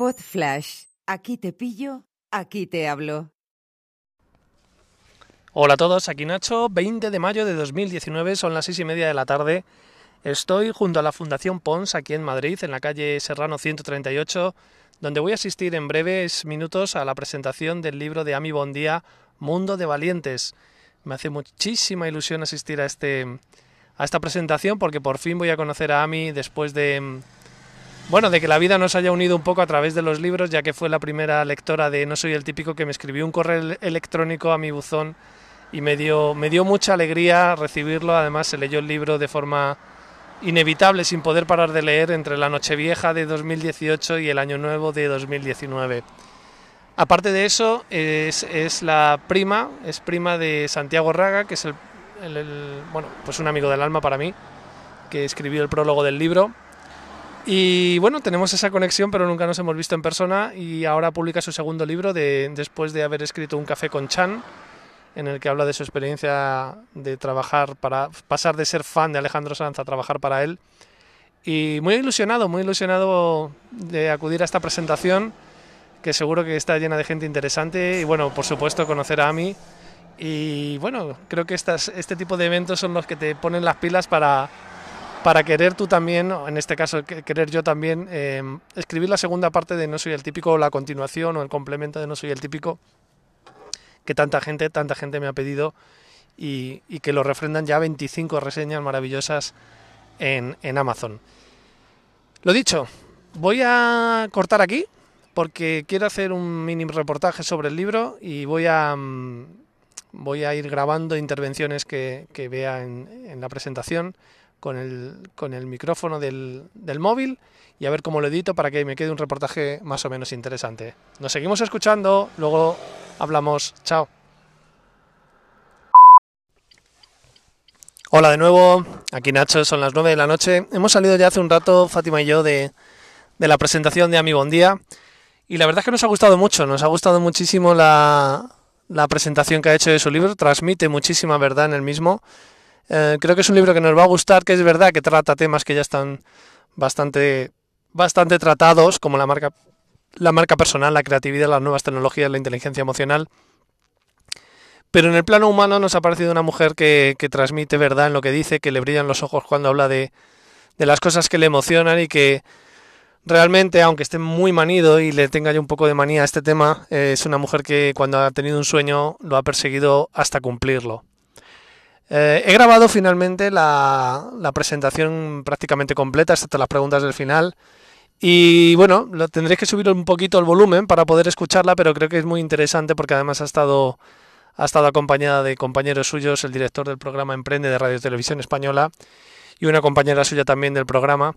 Pod Flash. Aquí te pillo, aquí te hablo. Hola a todos, aquí Nacho. 20 de mayo de 2019, son las 6 y media de la tarde. Estoy junto a la Fundación Pons, aquí en Madrid, en la calle Serrano 138, donde voy a asistir en breves minutos a la presentación del libro de Ami Bondía, Mundo de Valientes. Me hace muchísima ilusión asistir a, este, a esta presentación porque por fin voy a conocer a Ami después de, bueno, de que la vida nos haya unido un poco a través de los libros, ya que fue la primera lectora de No soy el típico que me escribió un correo electrónico a mi buzón y me dio, me dio mucha alegría recibirlo. Además, se leyó el libro de forma inevitable, sin poder parar de leer, entre la Nochevieja de 2018 y el Año Nuevo de 2019. Aparte de eso, es, la prima, es prima de Santiago Raga, que es el, bueno, pues un amigo del alma para mí, que escribió el prólogo del libro. Y bueno, tenemos esa conexión, pero nunca nos hemos visto en persona y ahora publica su segundo libro de, después de haber escrito Un café con Chan, en el que habla de su experiencia de trabajar para pasar de ser fan de Alejandro Sanz a trabajar para él. Y muy ilusionado, muy ilusionado de acudir a esta presentación, que seguro que está llena de gente interesante y bueno, por supuesto conocer a Ami. Y bueno, creo que estas, este tipo de eventos son los que te ponen las pilas para, para querer tú también, en este caso querer yo también, eh, escribir la segunda parte de No soy el típico, o la continuación o el complemento de No soy el típico, que tanta gente, tanta gente me ha pedido y, que lo refrendan ya 25 reseñas maravillosas en, Amazon. Lo dicho, voy a cortar aquí porque quiero hacer un mini reportaje sobre el libro y voy a, mm, voy a ir grabando intervenciones que, vea en la presentación con el, con el micrófono del, del, móvil y a ver cómo lo edito para que me quede un reportaje más o menos interesante. Nos seguimos escuchando, luego hablamos. Chao. Hola de nuevo, aquí Nacho, son las 9 de la noche. Hemos salido ya hace un rato, Fátima y yo, de, de la presentación de Ami Bondía y la verdad es que nos ha gustado mucho, nos ha gustado muchísimo la, la presentación que ha hecho de su libro, transmite muchísima verdad en el mismo. Eh, creo que es un libro que nos va a gustar, que es verdad que trata temas que ya están bastante, bastante tratados, como la marca, la marca personal, la creatividad, las nuevas tecnologías, la inteligencia emocional. Pero en el plano humano nos ha parecido una mujer que, que transmite verdad en lo que dice, que le brillan los ojos cuando habla de, de las cosas que le emocionan y que realmente, aunque esté muy manido y le tenga ya un poco de manía a este tema, eh, es una mujer que cuando ha tenido un sueño lo ha perseguido hasta cumplirlo. Eh, he grabado finalmente la, presentación prácticamente completa, hasta las preguntas del final. Y bueno, lo tendréis que subir un poquito el volumen para poder escucharla, pero creo que es muy interesante porque además ha estado, ha estado acompañada de compañeros suyos, el director del programa Emprende de Radio Televisión Española y una compañera suya también del programa.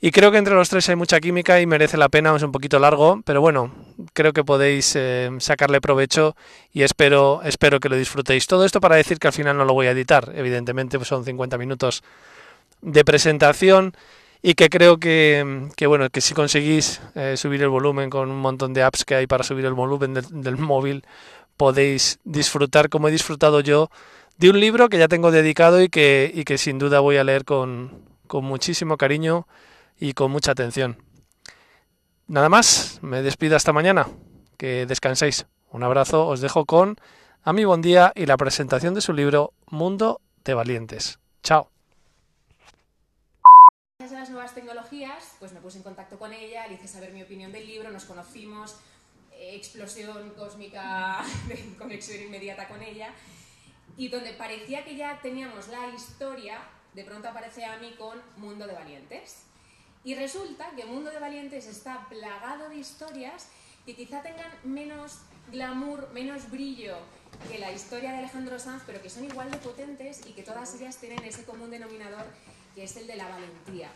Y creo que entre los tres hay mucha química y merece la pena, es un poquito largo, pero bueno, creo que podéis eh, sacarle provecho y espero, espero que lo disfrutéis. Todo esto para decir que al final no lo voy a editar, evidentemente pues son 50 minutos de presentación y que creo que, que bueno, que si conseguís eh, subir el volumen con un montón de apps que hay para subir el volumen del, móvil, podéis disfrutar como he disfrutado yo de un libro que ya tengo dedicado y que, y que sin duda voy a leer con, con muchísimo cariño y con mucha atención. Nada más, me despido hasta mañana. Que descanséis. Un abrazo, os dejo con a mi buen día y la presentación de su libro Mundo de Valientes. Chao. Gracias a las nuevas tecnologías, pues me puse en contacto con ella, le hice saber mi opinión del libro, nos conocimos, eh, explosión cósmica, conexión inmediata con ella, y donde parecía que ya teníamos la historia, de pronto aparece a mí con Mundo de Valientes. Y resulta que el mundo de valientes está plagado de historias que quizá tengan menos glamour, menos brillo que la historia de Alejandro Sanz, pero que son igual de potentes y que todas ellas tienen ese común denominador que es el de la valentía.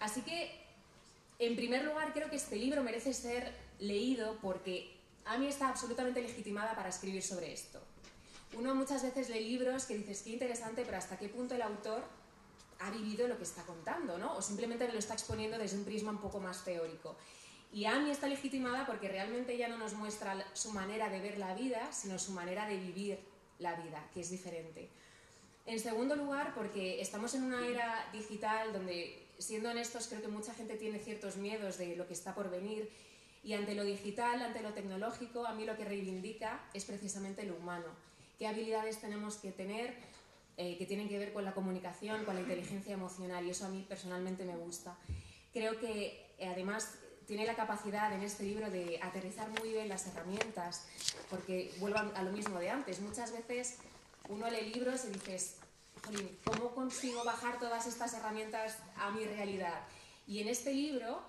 Así que, en primer lugar, creo que este libro merece ser leído porque a mí está absolutamente legitimada para escribir sobre esto. Uno muchas veces lee libros que dices, qué interesante, pero hasta qué punto el autor ha vivido lo que está contando, ¿no? O simplemente me lo está exponiendo desde un prisma un poco más teórico. Y Amy está legitimada porque realmente ya no nos muestra su manera de ver la vida, sino su manera de vivir la vida, que es diferente. En segundo lugar, porque estamos en una era digital donde, siendo honestos, creo que mucha gente tiene ciertos miedos de lo que está por venir Y ante lo digital, ante lo tecnológico, a mí lo que reivindica es precisamente lo humano. ¿Qué habilidades tenemos que tener eh, que tienen que ver con la comunicación, con la inteligencia emocional? Y eso a mí personalmente me gusta. Creo que eh, además tiene la capacidad en este libro de aterrizar muy bien las herramientas, porque vuelvo a lo mismo de antes. Muchas veces uno lee libros y dices, ¿cómo consigo bajar todas estas herramientas a mi realidad? Y en este libro,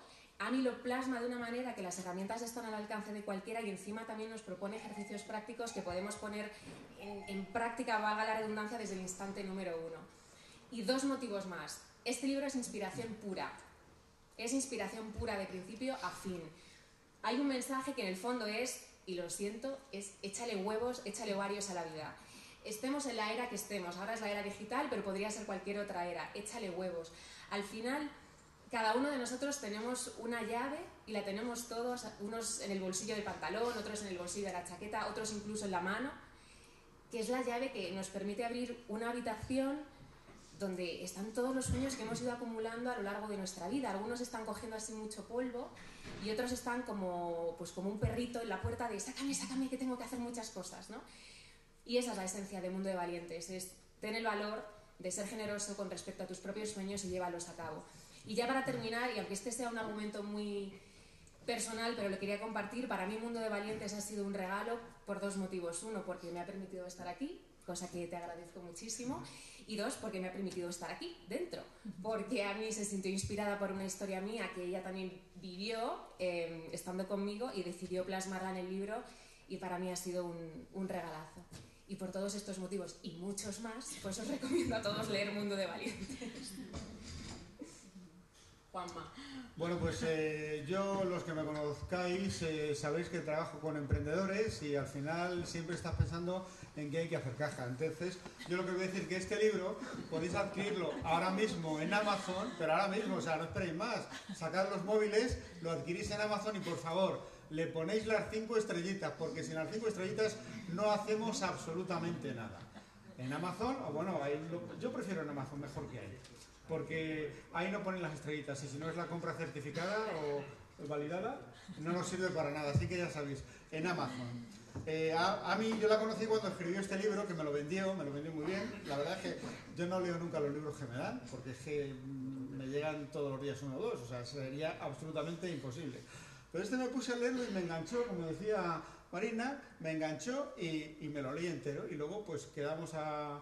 Ani lo plasma de una manera que las herramientas están al alcance de cualquiera y encima también nos propone ejercicios prácticos que podemos poner en, en práctica, valga la redundancia, desde el instante número uno. Y dos motivos más. Este libro es inspiración pura. Es inspiración pura de principio a fin. Hay un mensaje que en el fondo es, y lo siento, es échale huevos, échale varios a la vida estemos en la era que estemos. Ahora es la era digital, pero podría ser cualquier otra era. Échale huevos. Al final, cada uno de nosotros tenemos una llave y la tenemos todos, unos en el bolsillo del pantalón, otros en el bolsillo de la chaqueta, otros incluso en la mano, que es la llave que nos permite abrir una habitación donde están todos los sueños que hemos ido acumulando a lo largo de nuestra vida. Algunos están cogiendo así mucho polvo y otros están como, pues como un perrito en la puerta de sácame, sácame, que tengo que hacer muchas cosas, ¿no? Y esa es la esencia de Mundo de Valientes, es tener el valor de ser generoso con respecto a tus propios sueños y llévalos a cabo. Y ya para terminar, y aunque este sea un argumento muy personal, pero lo quería compartir, para mí Mundo de Valientes ha sido un regalo por dos motivos. Uno, porque me ha permitido estar aquí, cosa que te agradezco muchísimo. Y dos, porque me ha permitido estar aquí, dentro. Porque a mí se sintió inspirada por una historia mía que ella también vivió eh, estando conmigo y decidió plasmarla en el libro y para mí ha sido un, un regalazo. Y por todos estos motivos y muchos más, pues os recomiendo a todos leer Mundo de Valientes. Juanma. Bueno, pues eh, yo, los que me conozcáis, eh, sabéis que trabajo con emprendedores y al final siempre estás pensando en que hay que hacer caja. Entonces, yo lo que voy a decir es que este libro podéis adquirirlo ahora mismo en Amazon, pero ahora mismo, o sea, no esperéis más. Sacad los móviles, lo adquirís en Amazon y por favor, le ponéis las cinco estrellitas, porque sin las cinco estrellitas no hacemos absolutamente nada. En Amazon, o bueno, yo prefiero en Amazon mejor que ahí, porque ahí no ponen las estrellitas y si no es la compra certificada o validada, no nos sirve para nada. Así que ya sabéis, en Amazon. Eh, a, mí yo la conocí cuando escribió este libro, que me lo vendió, me lo vendió muy bien. La verdad es que yo no leo nunca los libros que me dan, porque es que mm, me llegan todos los días uno o dos, o sea, sería absolutamente imposible. Pero este me puse a leerlo y me enganchó, como decía Marina, me enganchó y, me lo leí entero. Y luego pues quedamos a,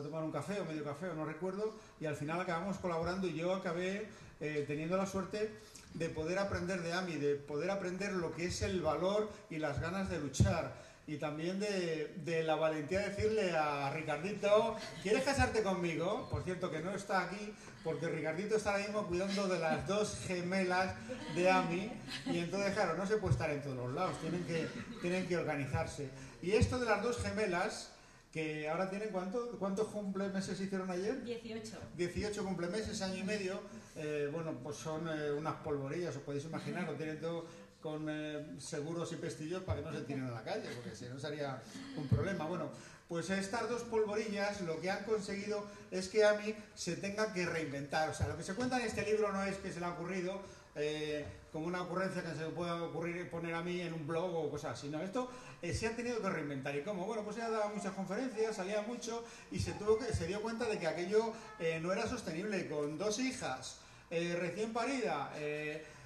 tomar un café o medio café, o no recuerdo, y al final acabamos colaborando y yo acabé eh, teniendo la suerte de poder aprender de AMI, de poder aprender lo que es el valor y las ganas de luchar y también de, la valentía de decirle a Ricardito, ¿quieres casarte conmigo? Por cierto, que no está aquí, porque Ricardito está ahora mismo cuidando de las dos gemelas de Ami, y entonces, claro, no se puede estar en todos los lados, tienen que, tienen que organizarse. Y esto de las dos gemelas, que ahora tienen, ¿cuánto, ¿cuántos cumplemeses hicieron ayer? 18. 18 cumplemeses, año y medio, eh, bueno, pues son eh, unas polvorillas, os podéis imaginar, lo tienen todo con eh, seguros y pestillos para que no se tiren a la calle, porque si no sería un problema. Bueno, pues estas dos polvorillas lo que han conseguido es que a mí se tenga que reinventar. O sea, lo que se cuenta en este libro no es que se le ha ocurrido eh, como una ocurrencia que se pueda ocurrir poner a mí en un blog o cosas así. No, esto eh, se ha tenido que reinventar. ¿Y cómo? Bueno, pues ella daba muchas conferencias, salía mucho y se, tuvo que, se dio cuenta de que aquello no era sostenible. Con dos hijas recién paridas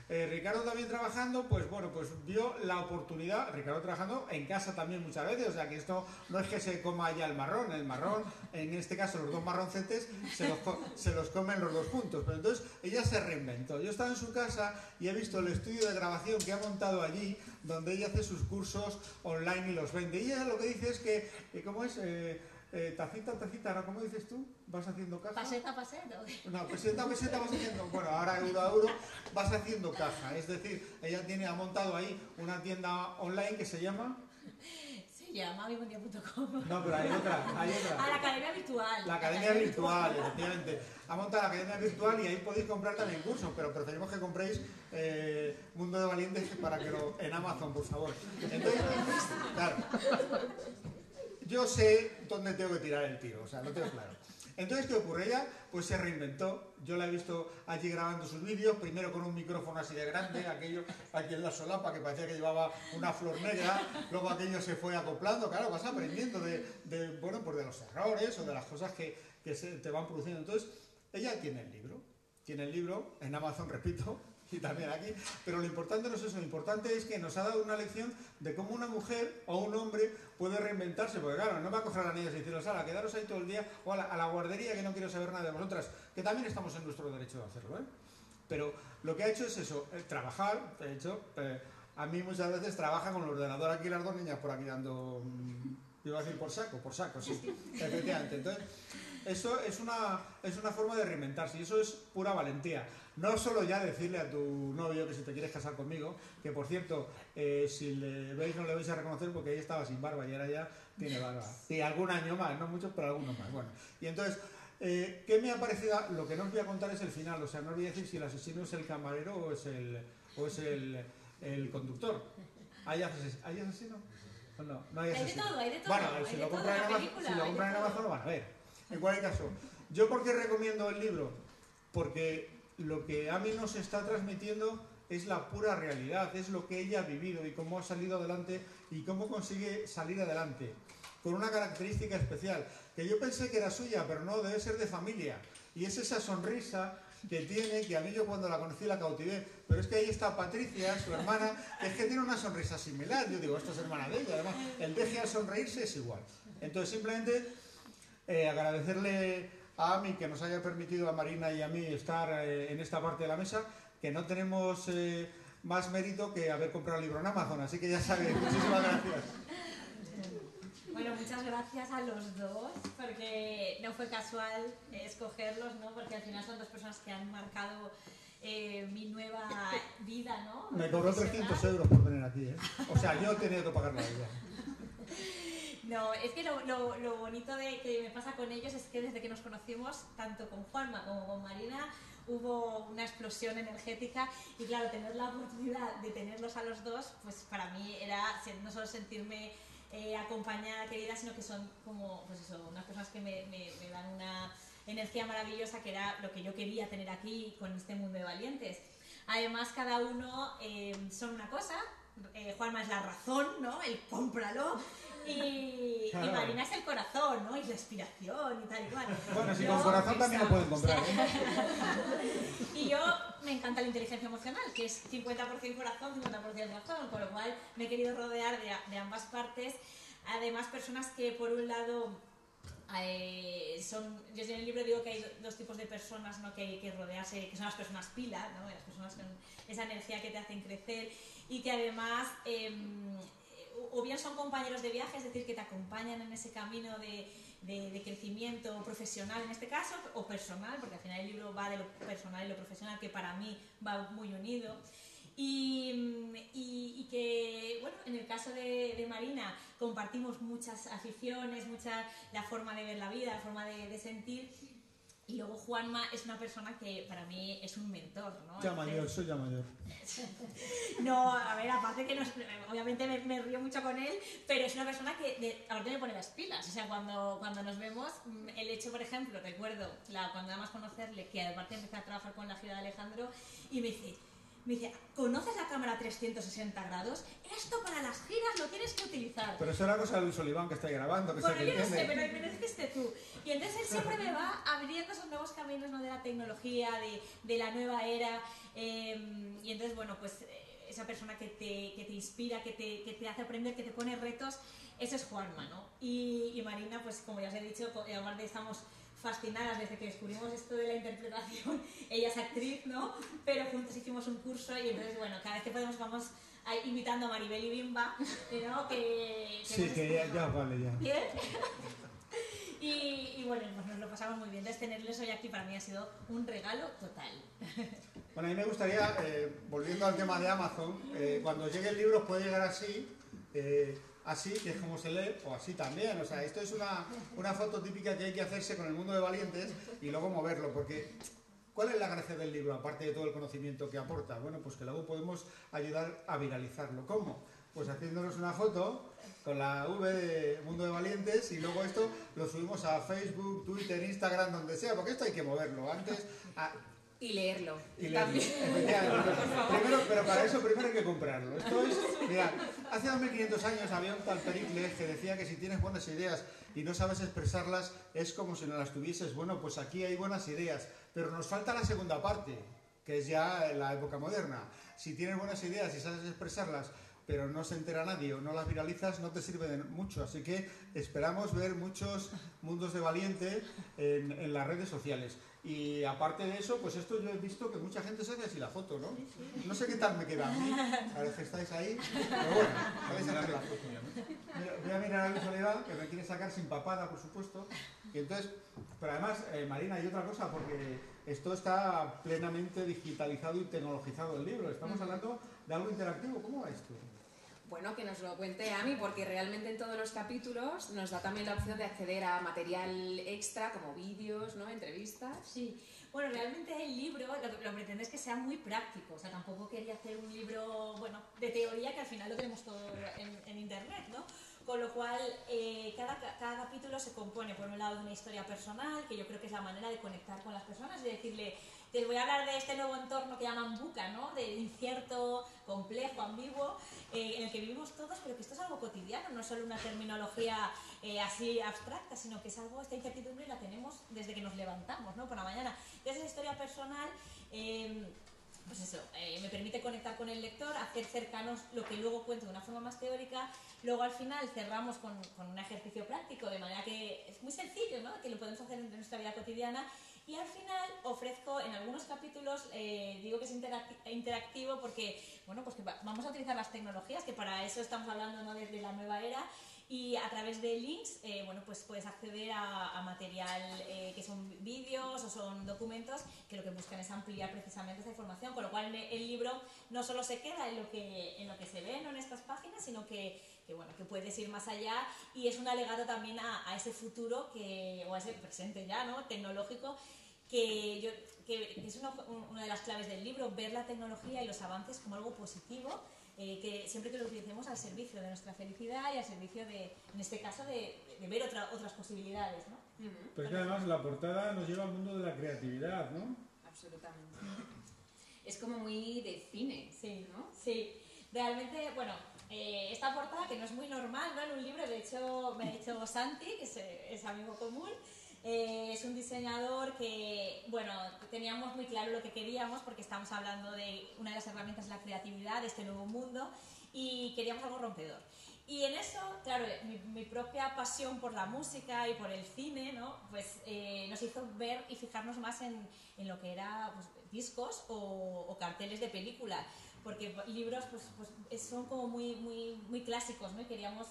eh, Ricardo también trabajando, pues bueno, pues vio la oportunidad, Ricardo trabajando en casa también muchas veces, o sea que esto no es que se coma ya el marrón, el marrón, en este caso los dos marroncetes, se los, se los comen los dos juntos, pero entonces ella se reinventó. Yo estaba en su casa y he visto el estudio de grabación que ha montado allí, donde ella hace sus cursos online y los vende. Y ella lo que dice es que, ¿cómo es? Eh, eh, tacita, tacita, ¿no? ¿Cómo dices tú? ¿Vas haciendo caja? Paseta, paseta. No, peseta, peseta vas haciendo, bueno, ahora euro a euro vas haciendo caja. Es decir, ella tiene, ha montado ahí una tienda online que se llama... Se llama vimondia.com. No, pero hay otra, hay otra. A la academia virtual. La academia virtual, efectivamente. Ha montado la academia virtual y ahí podéis comprar también cursos, pero preferimos que compréis eh, Mundo de Valientes para que lo, en Amazon, por favor. Entonces, claro yo sé dónde tengo que tirar el tiro, o sea, lo tengo claro. Entonces, ¿qué ocurre? Ella pues se reinventó. Yo la he visto allí grabando sus vídeos, primero con un micrófono así de grande, aquello aquí en la solapa que parecía que llevaba una flor negra, luego aquello se fue acoplando, claro, vas aprendiendo de, bueno, pues de los errores o de las cosas que, que se te van produciendo. Entonces, ella tiene el libro, tiene el libro en Amazon, repito, y también aquí. Pero lo importante no es eso, lo importante es que nos ha dado una lección de cómo una mujer o un hombre puede reinventarse, porque claro, no va a coger a la niña y decirle, Sara, quedaros ahí todo el día, o a la, guardería que no quiero saber nada de vosotras, que también estamos en nuestro derecho de hacerlo, ¿eh? Pero lo que ha hecho es eso, eh, trabajar, de hecho, eh, a mí muchas veces trabaja con el ordenador aquí las dos niñas por aquí dando, mm, iba a decir por saco, por saco, sí, efectivamente. Entonces, eso es una, es una forma de reinventarse y eso es pura valentía. No solo ya decirle a tu novio que si te quieres casar conmigo, que por cierto, eh, si le veis no le vais a reconocer porque ella estaba sin barba y ahora ya tiene barba. Y algún año más, no muchos, pero algunos más. Bueno, y entonces, eh, ¿qué me ha parecido? Lo que no os voy a contar es el final, o sea, no os voy a decir si el asesino es el camarero o es el, o es el, el conductor. ¿Hay, asesino? No, no hay asesino. Hay de todo, hay de todo. Bueno, si, lo compran en Amazon, si lo compran en Amazon lo van a ver. En cualquier caso, ¿yo por qué recomiendo el libro? Porque lo que a mí nos está transmitiendo es la pura realidad, es lo que ella ha vivido y cómo ha salido adelante y cómo consigue salir adelante. Con una característica especial, que yo pensé que era suya, pero no, debe ser de familia. Y es esa sonrisa que tiene, que a mí yo cuando la conocí la cautivé. Pero es que ahí está Patricia, su hermana, que es que tiene una sonrisa similar. Yo digo, esta es hermana de ella. Además, el deje a sonreírse es igual. Entonces, simplemente eh, agradecerle a AMI que nos haya permitido a Marina y a mí estar eh, en esta parte de la mesa, que no tenemos eh, más mérito que haber comprado el libro en Amazon, así que ya sabéis, muchísimas gracias. Bueno, muchas gracias a los dos, porque no fue casual escogerlos, ¿no? Porque al final son dos personas que han marcado mi nueva vida, ¿no? Me cobró 300 euros por venir aquí, ¿eh? O sea, yo he tenido que pagar la vida. No, es que lo, lo, lo, bonito de que me pasa con ellos es que desde que nos conocimos, tanto con Juanma como con Marina, hubo una explosión energética y claro, tener la oportunidad de tenerlos a los dos, pues para mí era no solo sentirme eh, acompañada, querida, sino que son como, pues eso, unas personas que me, me, dan una energía maravillosa que era lo que yo quería tener aquí con este mundo de valientes. Además, cada uno eh, son una cosa, eh, Juanma es la razón, ¿no? El cómpralo. Y, Marina es el corazón, ¿no? Y la inspiración y tal y cual. Bueno, si con corazón también lo pueden comprar. ¿eh? y yo me encanta la inteligencia emocional, que es 50% corazón, 50% razón, con lo cual me he querido rodear de, de ambas partes. Además, personas que por un lado eh, son, yo en el libro digo que hay dos tipos de personas ¿no? que hay que rodearse, que son las personas pila, ¿no? las personas con esa energía que te hacen crecer y que además em, o bien son compañeros de viaje, es decir, que te acompañan en ese camino de, de, crecimiento profesional en este caso, o personal, porque al final el libro va de lo personal y lo profesional, que para mí va muy unido. Y, y, que, bueno, en el caso de, Marina compartimos muchas aficiones, mucha la forma de ver la vida, la forma de sentir, y luego Juanma es una persona que para mí es un mentor, ¿no? Ya mayor, soy ya mayor. no, a ver, aparte que obviamente me, río mucho con él, pero es una persona que de, aparte me pone las pilas. O sea, cuando, cuando nos vemos, mm, el hecho, por ejemplo, recuerdo la, cuando nada más conocerle, que aparte empecé a trabajar con la gira de Alejandro, y me dice, me dice, ¿conoces la cámara 360 grados? Esto para las giras lo tienes que utilizar. Pero eso era cosa de Luis Oliván que está grabando, que bueno, yo no sé, pero me esté tú. Y entonces él siempre me va abriendo esos nuevos caminos ¿no? de la tecnología, de, de la nueva era. Em, y entonces, bueno, pues eh, esa persona que te, que te inspira, que te, que te, hace aprender, que te pone retos, ese es Juanma, ¿no? Y, y Marina, pues como ya os he dicho, además de estamos fascinadas desde que descubrimos esto de la interpretación. Ella es actriz, ¿no? Pero juntos hicimos un curso y entonces, bueno, cada vez que podemos vamos invitando a Maribel y Bimba, ¿no? Que, sí, que ya, vale, ya. ¿Bien? Y, bueno, pues nos lo pasamos muy bien. Entonces, tenerles hoy aquí para mí ha sido un regalo total. Bueno, a mí me gustaría, eh, volviendo al tema de Amazon, eh, cuando llegue el libro puede llegar así. Eh, así, que es como se lee, o así también. O sea, esto es una, una foto típica que hay que hacerse con el mundo de valientes y luego moverlo, porque ¿cuál es la gracia del libro, aparte de todo el conocimiento que aporta? Bueno, pues que luego podemos ayudar a viralizarlo. ¿Cómo? pues haciéndonos una foto con la V de Mundo de Valientes y luego esto lo subimos a Facebook, Twitter, Instagram, donde sea, porque esto hay que moverlo. Antes, Y leerlo. y le- También. efectivamente. Primero, pero para eso primero hay que comprarlo. Esto es, mira, hace 2500 años había un tal Pericles que decía que si tienes buenas ideas y no sabes expresarlas es como si no las tuvieses. Bueno, pues aquí hay buenas ideas, pero nos falta la segunda parte, que es ya la época moderna. Si tienes buenas ideas y sabes expresarlas, pero no se entera nadie o no las viralizas, no te sirve de mucho. Así que esperamos ver muchos mundos de valiente en, en las redes sociales. Y aparte de eso, pues esto yo he visto que mucha gente se hace así la foto, ¿no? No sé qué tal me queda a mí, a ver que estáis ahí, pero bueno, podéis hacer la foto. Voy a mirar a Luis Soledad, que me quiere sacar sin papada, por supuesto. Y entonces, pero además, eh, Marina, hay otra cosa, porque esto está plenamente digitalizado y tecnologizado el libro. Estamos hablando de algo interactivo. ¿Cómo va esto? Bueno, que nos lo cuente Ami, porque realmente en todos los capítulos nos da también la opción de acceder a material extra, como vídeos, ¿no? entrevistas. Sí, bueno, realmente el libro lo que lo pretende es que sea muy práctico, o sea, tampoco quería hacer un libro, bueno, de teoría que al final lo tenemos todo en, en internet, ¿no? Con lo cual, eh, cada, cada capítulo se compone, por un lado, de una historia personal, que yo creo que es la manera de conectar con las personas y decirle, te voy a hablar de este nuevo entorno que llaman buca, ¿no? De incierto, complejo, ambiguo, eh, en el que vivimos todos, pero que esto es algo cotidiano, no es solo una terminología eh, así abstracta, sino que es algo, esta incertidumbre la tenemos desde que nos levantamos, ¿no? Por la mañana. Entonces, esa historia personal... pues eso, eh, me permite conectar con el lector, hacer cercanos lo que luego cuento de una forma más teórica. Luego al final cerramos con, con un ejercicio práctico, de manera que es muy sencillo, ¿no? que lo podemos hacer en nuestra vida cotidiana. Y al final ofrezco en algunos capítulos, eh, digo que es interacti- interactivo porque, bueno, pues que va- vamos a utilizar las tecnologías, que para eso estamos hablando ¿no? desde la nueva era, y a través de links, eh, bueno, pues puedes acceder a, a material eh, que son vídeos o son documentos que lo que buscan es ampliar precisamente esa información, con lo cual el libro no solo se queda en lo que, en lo que se ve ¿no? en estas páginas, sino que, que, bueno, que puedes ir más allá y es un alegato también a, a ese futuro que, o a ese presente ya, ¿no? tecnológico, que, yo, que, que es una, una de las claves del libro, ver la tecnología y los avances como algo positivo eh, que siempre que lo utilicemos al servicio de nuestra felicidad y al servicio de, en este caso, de, de ver otra- otras posibilidades, ¿no? Pues que además la portada nos lleva al mundo de la creatividad, ¿no? Absolutamente. Es como muy de cine, Sí, ¿no? Sí, realmente, bueno, eh, esta portada que no es muy normal, ¿no? En un libro, de hecho, me ha dicho Santi, que es, es amigo común, eh, es un diseñador que, bueno, teníamos muy claro lo que queríamos porque estamos hablando de una de las herramientas de la creatividad, de este nuevo mundo, y queríamos algo rompedor. Y en eso, claro, mi, mi propia pasión por la música y por el cine, ¿no? Pues eh, nos hizo ver y fijarnos más en, en lo que era pues, discos o, o carteles de película, porque libros pues, pues es- son como muy, muy, muy clásicos, ¿no? Y queríamos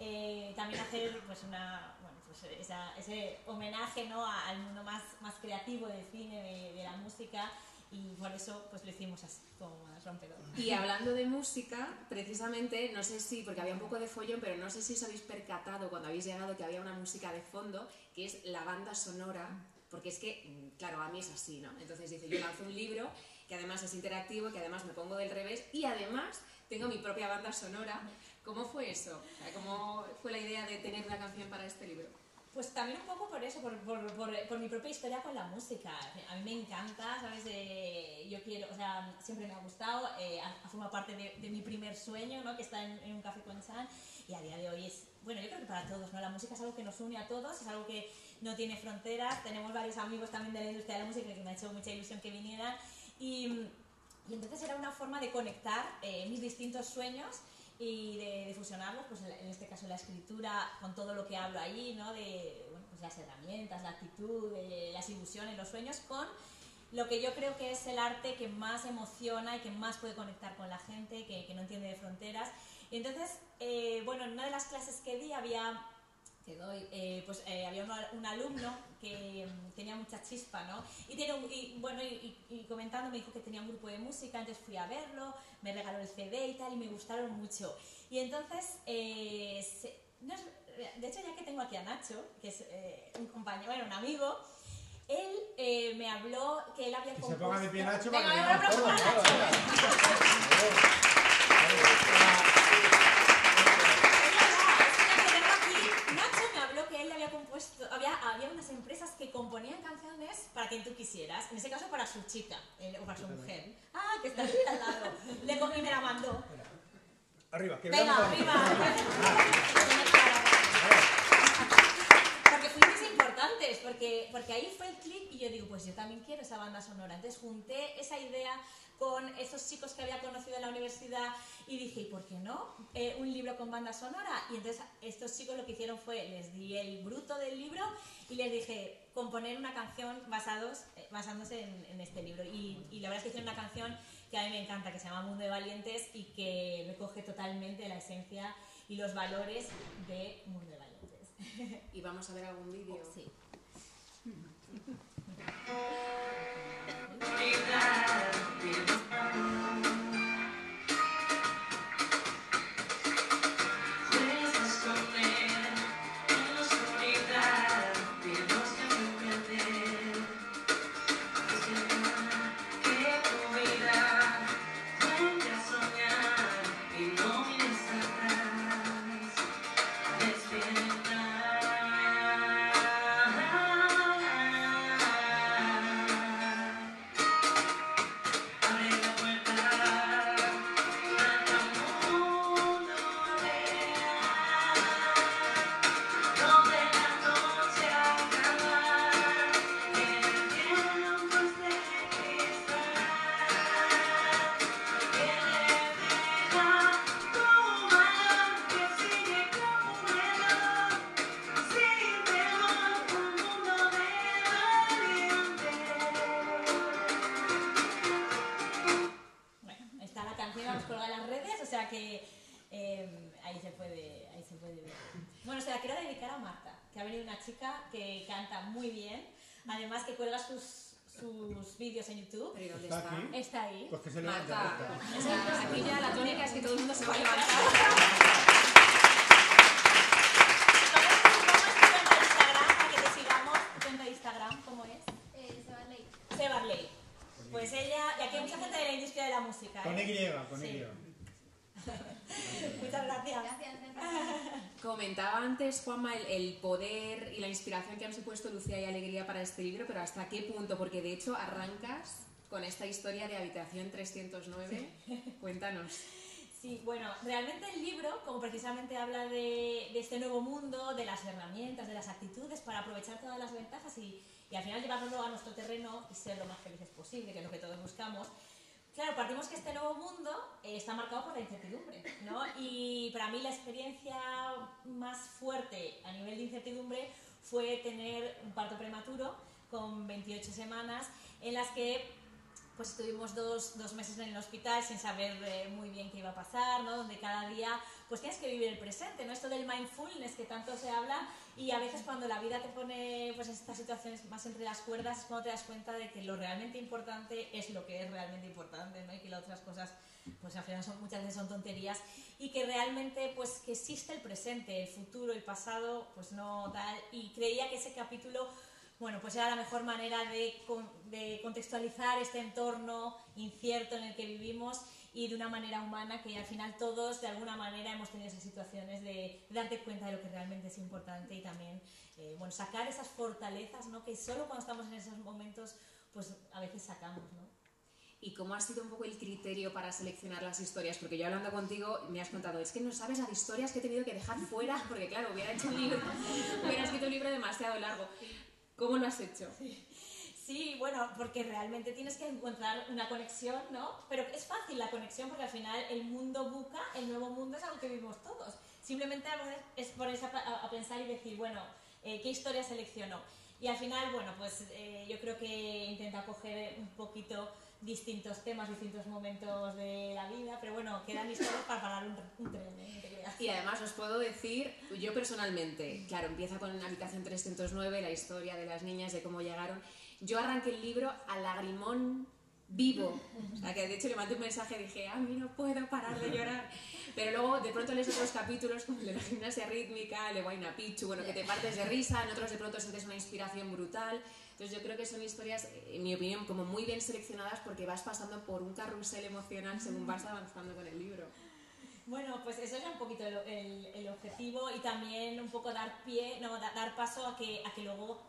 eh, también hacer pues una, pues esa- ese homenaje, ¿no? al mundo más, más creativo del cine, de, de la música, y por eso pues lo hicimos así, como más rompedor. Y hablando de música, precisamente, no sé si, porque había un poco de follón, pero no sé si os habéis percatado cuando habéis llegado que había una música de fondo, que es la banda sonora, porque es que, mm, claro, a mí es así, ¿no? Entonces dice, yo lanzo un libro que además es interactivo, que además me pongo del revés y además tengo mi propia banda sonora. ¿Cómo fue eso? ¿Cómo fue la idea de tener una canción para este libro? Pues también un poco por eso, por, por, por, por mi propia historia con la música. A mí me encanta, ¿sabes? Eh, yo quiero, o sea, siempre me ha gustado, eh, ha formado parte de, de mi primer sueño, ¿no? Que está en, en un café con Chan y a día de hoy es, bueno, yo creo que para todos, ¿no? La música es algo que nos une a todos, es algo que no tiene fronteras. Tenemos varios amigos también de la industria de la música que me ha hecho mucha ilusión que vinieran y, y entonces era una forma de conectar eh, mis distintos sueños y de, de fusionarlos, pues en, este caso la escritura, con todo lo que hablo ahí, ¿no? De bueno, pues las herramientas, la actitud, de las ilusiones, los sueños, con lo que yo creo que es el arte que más emociona y que más puede conectar con la gente, que, que no entiende de fronteras. Y entonces, eh, bueno, en una de las clases que di había doy, eh, pues eh, había un, un alumno que mm, tenía mucha chispa, ¿no? Y, tiene un- y, bueno, y, comentando me dijo que tenía un grupo de música, entonces fui a verlo, me regaló el CD y tal, y me gustaron mucho. Y entonces, eh, se- no es- de hecho ya que tengo aquí a Nacho, que es un compañero, bueno, un amigo, él me habló que él había Que se ponga de pie Nacho para que quien tú quisieras, en ese caso para su chica eh, o para su mujer. Ah, que está aquí al lado. Le cogí y me la mandó. Arriba, que Venga, arriba. porque fuisteis importantes, porque, porque ahí fue el clip y yo digo, pues yo también quiero esa banda sonora. Entonces junté esa idea con estos chicos que había conocido en la universidad y dije, ¿y por qué no? Eh, un libro con banda sonora. Y entonces estos chicos lo que hicieron fue, les di el bruto del libro y les dije, componer una canción basados, eh, basándose en, en este libro. Y, y la verdad es que hicieron una canción que a mí me encanta, que se llama Mundo de Valientes y que recoge totalmente la esencia y los valores de Mundo de Valientes. Y vamos a ver algún vídeo. Sí. Pues ella, y aquí hay mucha gente de la industria de la música. Con ¿eh? Y, con Sí. Y. Muchas gracias. Gracias. Comentaba antes, Juanma, el, el poder y la inspiración que han supuesto Lucía y Alegría para este libro, pero ¿hasta qué punto? Porque de hecho arrancas con esta historia de Habitación 309. Cuéntanos. Sí, bueno, realmente el libro, como precisamente habla de, este nuevo mundo, de las herramientas, de las actitudes para aprovechar todas las ventajas y, y al final llevarlo a nuestro terreno y ser lo más felices posible, que es lo que todos buscamos. Claro, partimos que este nuevo mundo eh, está marcado por la incertidumbre, ¿no? Y para mí la experiencia más fuerte a nivel de incertidumbre fue tener un parto prematuro con 28 semanas en las que pues estuvimos dos, dos meses en el hospital sin saber eh, muy bien qué iba a pasar, ¿no? Donde cada día pues tienes que vivir el presente, ¿no? Esto del mindfulness que tanto se habla y a veces cuando la vida te pone pues estas situaciones más entre las cuerdas es cuando te das cuenta de que lo realmente importante es lo que es realmente importante, ¿no? Y que las otras cosas pues al final son, muchas veces son tonterías y que realmente pues que existe el presente, el futuro, el pasado, pues no tal y creía que ese capítulo bueno, pues era la mejor manera de, de contextualizar este entorno incierto en el que vivimos y de una manera humana que al final todos de alguna manera hemos tenido esas situaciones de darte cuenta de lo que realmente es importante y también eh, bueno, sacar esas fortalezas ¿no? que solo cuando estamos en esos momentos pues a veces sacamos. ¿no? ¿Y cómo ha sido un poco el criterio para seleccionar las historias? Porque yo hablando contigo me has contado, es que no sabes las historias que he tenido que dejar fuera, porque claro, hubiera hecho un libro, hubiera escrito un libro demasiado largo. ¿Cómo lo has hecho? Sí, bueno, porque realmente tienes que encontrar una conexión, ¿no? Pero es fácil la conexión porque al final el mundo buca, el nuevo mundo es algo que vivimos todos. Simplemente a veces es ponerse a, a- pensar y decir, bueno, eh, ¿qué historia selecciono? Y al final, bueno, pues eh, yo creo que intenta coger un poquito distintos temas, distintos momentos de la vida, pero bueno, quedan historias para parar un, un tren, ¿eh? Y además os puedo decir, yo personalmente, claro, empieza con Habitación 309, la historia de las niñas, de cómo llegaron. Yo arranqué el libro a lagrimón vivo. O sea, que de hecho le mandé un mensaje y dije, a mí no puedo parar de llorar. Pero luego de pronto lees otros capítulos como el de la gimnasia rítmica, el de Huayna Picchu, bueno, que te partes de risa, en otros de pronto sientes una inspiración brutal. Entonces yo creo que son historias, en mi opinión, como muy bien seleccionadas porque vas pasando por un carrusel emocional según vas avanzando con el libro. Bueno, pues eso era un poquito el, el- el objetivo y también un poco dar pie, no, da- dar paso a que, a que luego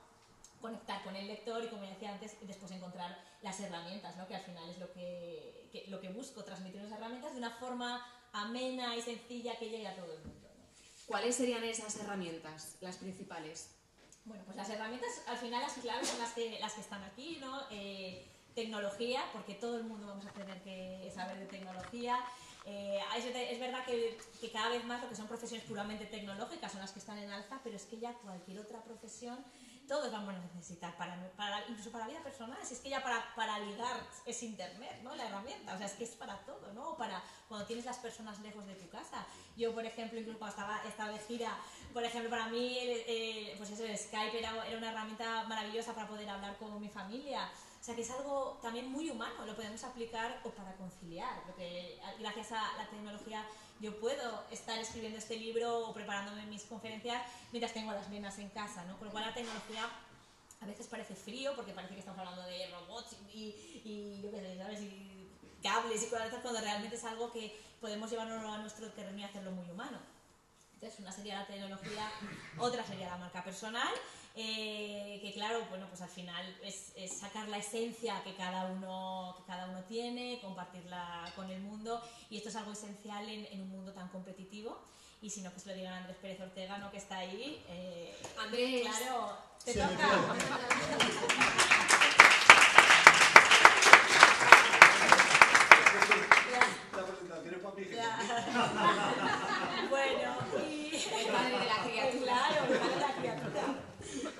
conectar con el lector y como decía antes, después encontrar las herramientas, ¿no? que al final es lo que, que- lo que busco, transmitir unas herramientas de una forma amena y sencilla que llegue a todo el mundo. ¿no? ¿Cuáles serían esas herramientas, las principales? Bueno, pues las herramientas al final las claves son las que, las que están aquí, ¿no? Eh, tecnología, porque todo el mundo vamos a tener que saber de tecnología. Eh, es, es verdad que, que cada vez más lo que son profesiones puramente tecnológicas son las que están en alza, pero es que ya cualquier otra profesión todos vamos a necesitar, para, para, incluso para la vida personal, si es que ya para, para ligar es internet, ¿no? La herramienta, o sea, es que es para todo, ¿no? Para cuando tienes las personas lejos de tu casa. Yo, por ejemplo, incluso cuando estaba, estaba de gira, por ejemplo, para mí, el, el- pues eso, el Skype era, era una herramienta maravillosa para poder hablar con mi familia. O sea, que es algo también muy humano, lo podemos aplicar o para conciliar, porque gracias a la tecnología yo puedo estar escribiendo este libro o preparándome mis conferencias mientras tengo a las nenas en casa, ¿no? Con lo cual la tecnología a veces parece frío porque parece que estamos hablando de robots y, y yo qué sé, ¿sabes? Y cables y cosas cuando realmente es algo que podemos llevarlo a nuestro terreno y hacerlo muy humano. Entonces, una sería la tecnología, otra sería la marca personal, eh, que claro, bueno, pues al final es, es sacar la esencia que cada, uno, que cada uno tiene, compartirla con el mundo, y esto es algo esencial en, en un mundo tan competitivo. Y si no, que se lo digan a Andrés Pérez Ortega, ¿no? que está ahí. eh, Andrés. Claro, te toca. La presentación es para. Bueno, y... El padre de la criatura. Claro, el padre de la criatura.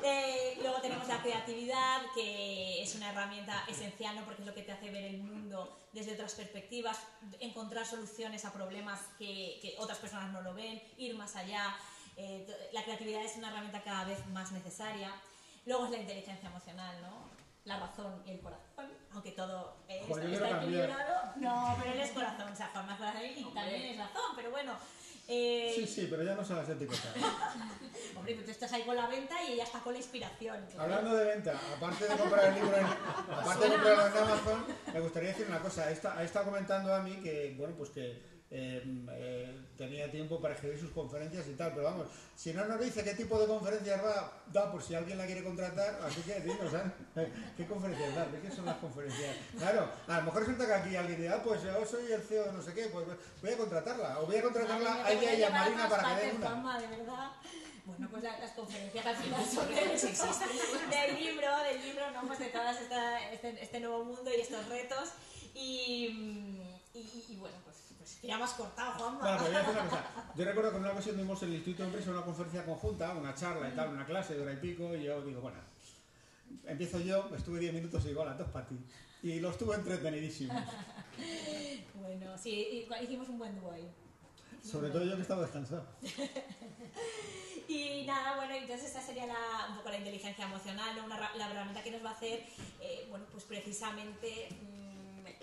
Eh, luego tenemos la creatividad, que es una herramienta esencial, ¿no? porque es lo que te hace ver el mundo desde otras perspectivas, encontrar soluciones a problemas que, que otras personas no lo ven, ir más allá. Eh, la creatividad es una herramienta cada vez más necesaria. Luego es la inteligencia emocional, ¿no? La razón y el corazón, aunque todo eh, Joder, está, equilibrado. No, pero él es corazón, o sea, corazón y también es razón, pero bueno. eh, Sí, sí, pero ya no sabes etiquetar. Hombre, pero tú estás ahí con la venta y ella está con la inspiración. Hablando de venta, aparte de comprar el libro en, aparte de comprarlo en Amazon, me gustaría decir una cosa. Ha estado comentando a mí que, bueno, pues que eh, eh, tenía tiempo para escribir sus conferencias y tal, pero vamos, si no nos dice qué tipo de conferencias va, da por si alguien la quiere contratar, así que dinos, ¿eh? ¿Qué conferencias da? ¿De qué son las conferencias? Claro, a lo mejor resulta que aquí alguien diga, ah, pues yo soy el CEO de no sé qué, pues voy a contratarla, o voy a contratarla a ella y a Marina para que den una. Fama, de verdad. Bueno, pues la- las conferencias al final son del, del libro, del libro, ¿no? Pues de todas esta, este, este nuevo mundo y estos retos. Y, y, y bueno, pues, pues ya me has cortado, Juanma. Bueno, pero voy a decir una cosa. Yo recuerdo que en una ocasión tuvimos en el Instituto de Empresa una conferencia conjunta, una charla y tal, una clase de hora y pico, y yo digo, bueno, empiezo yo, estuve 10 minutos digo, hola, dos para ti. Y lo estuve entretenidísimos. Bueno, sí, hicimos un buen dúo ahí. Sobre todo yo que estaba descansado. Y nada, bueno, entonces esta sería la, un poco la inteligencia emocional, ¿no? Una la herramienta que nos va a hacer, eh, bueno, pues precisamente mm,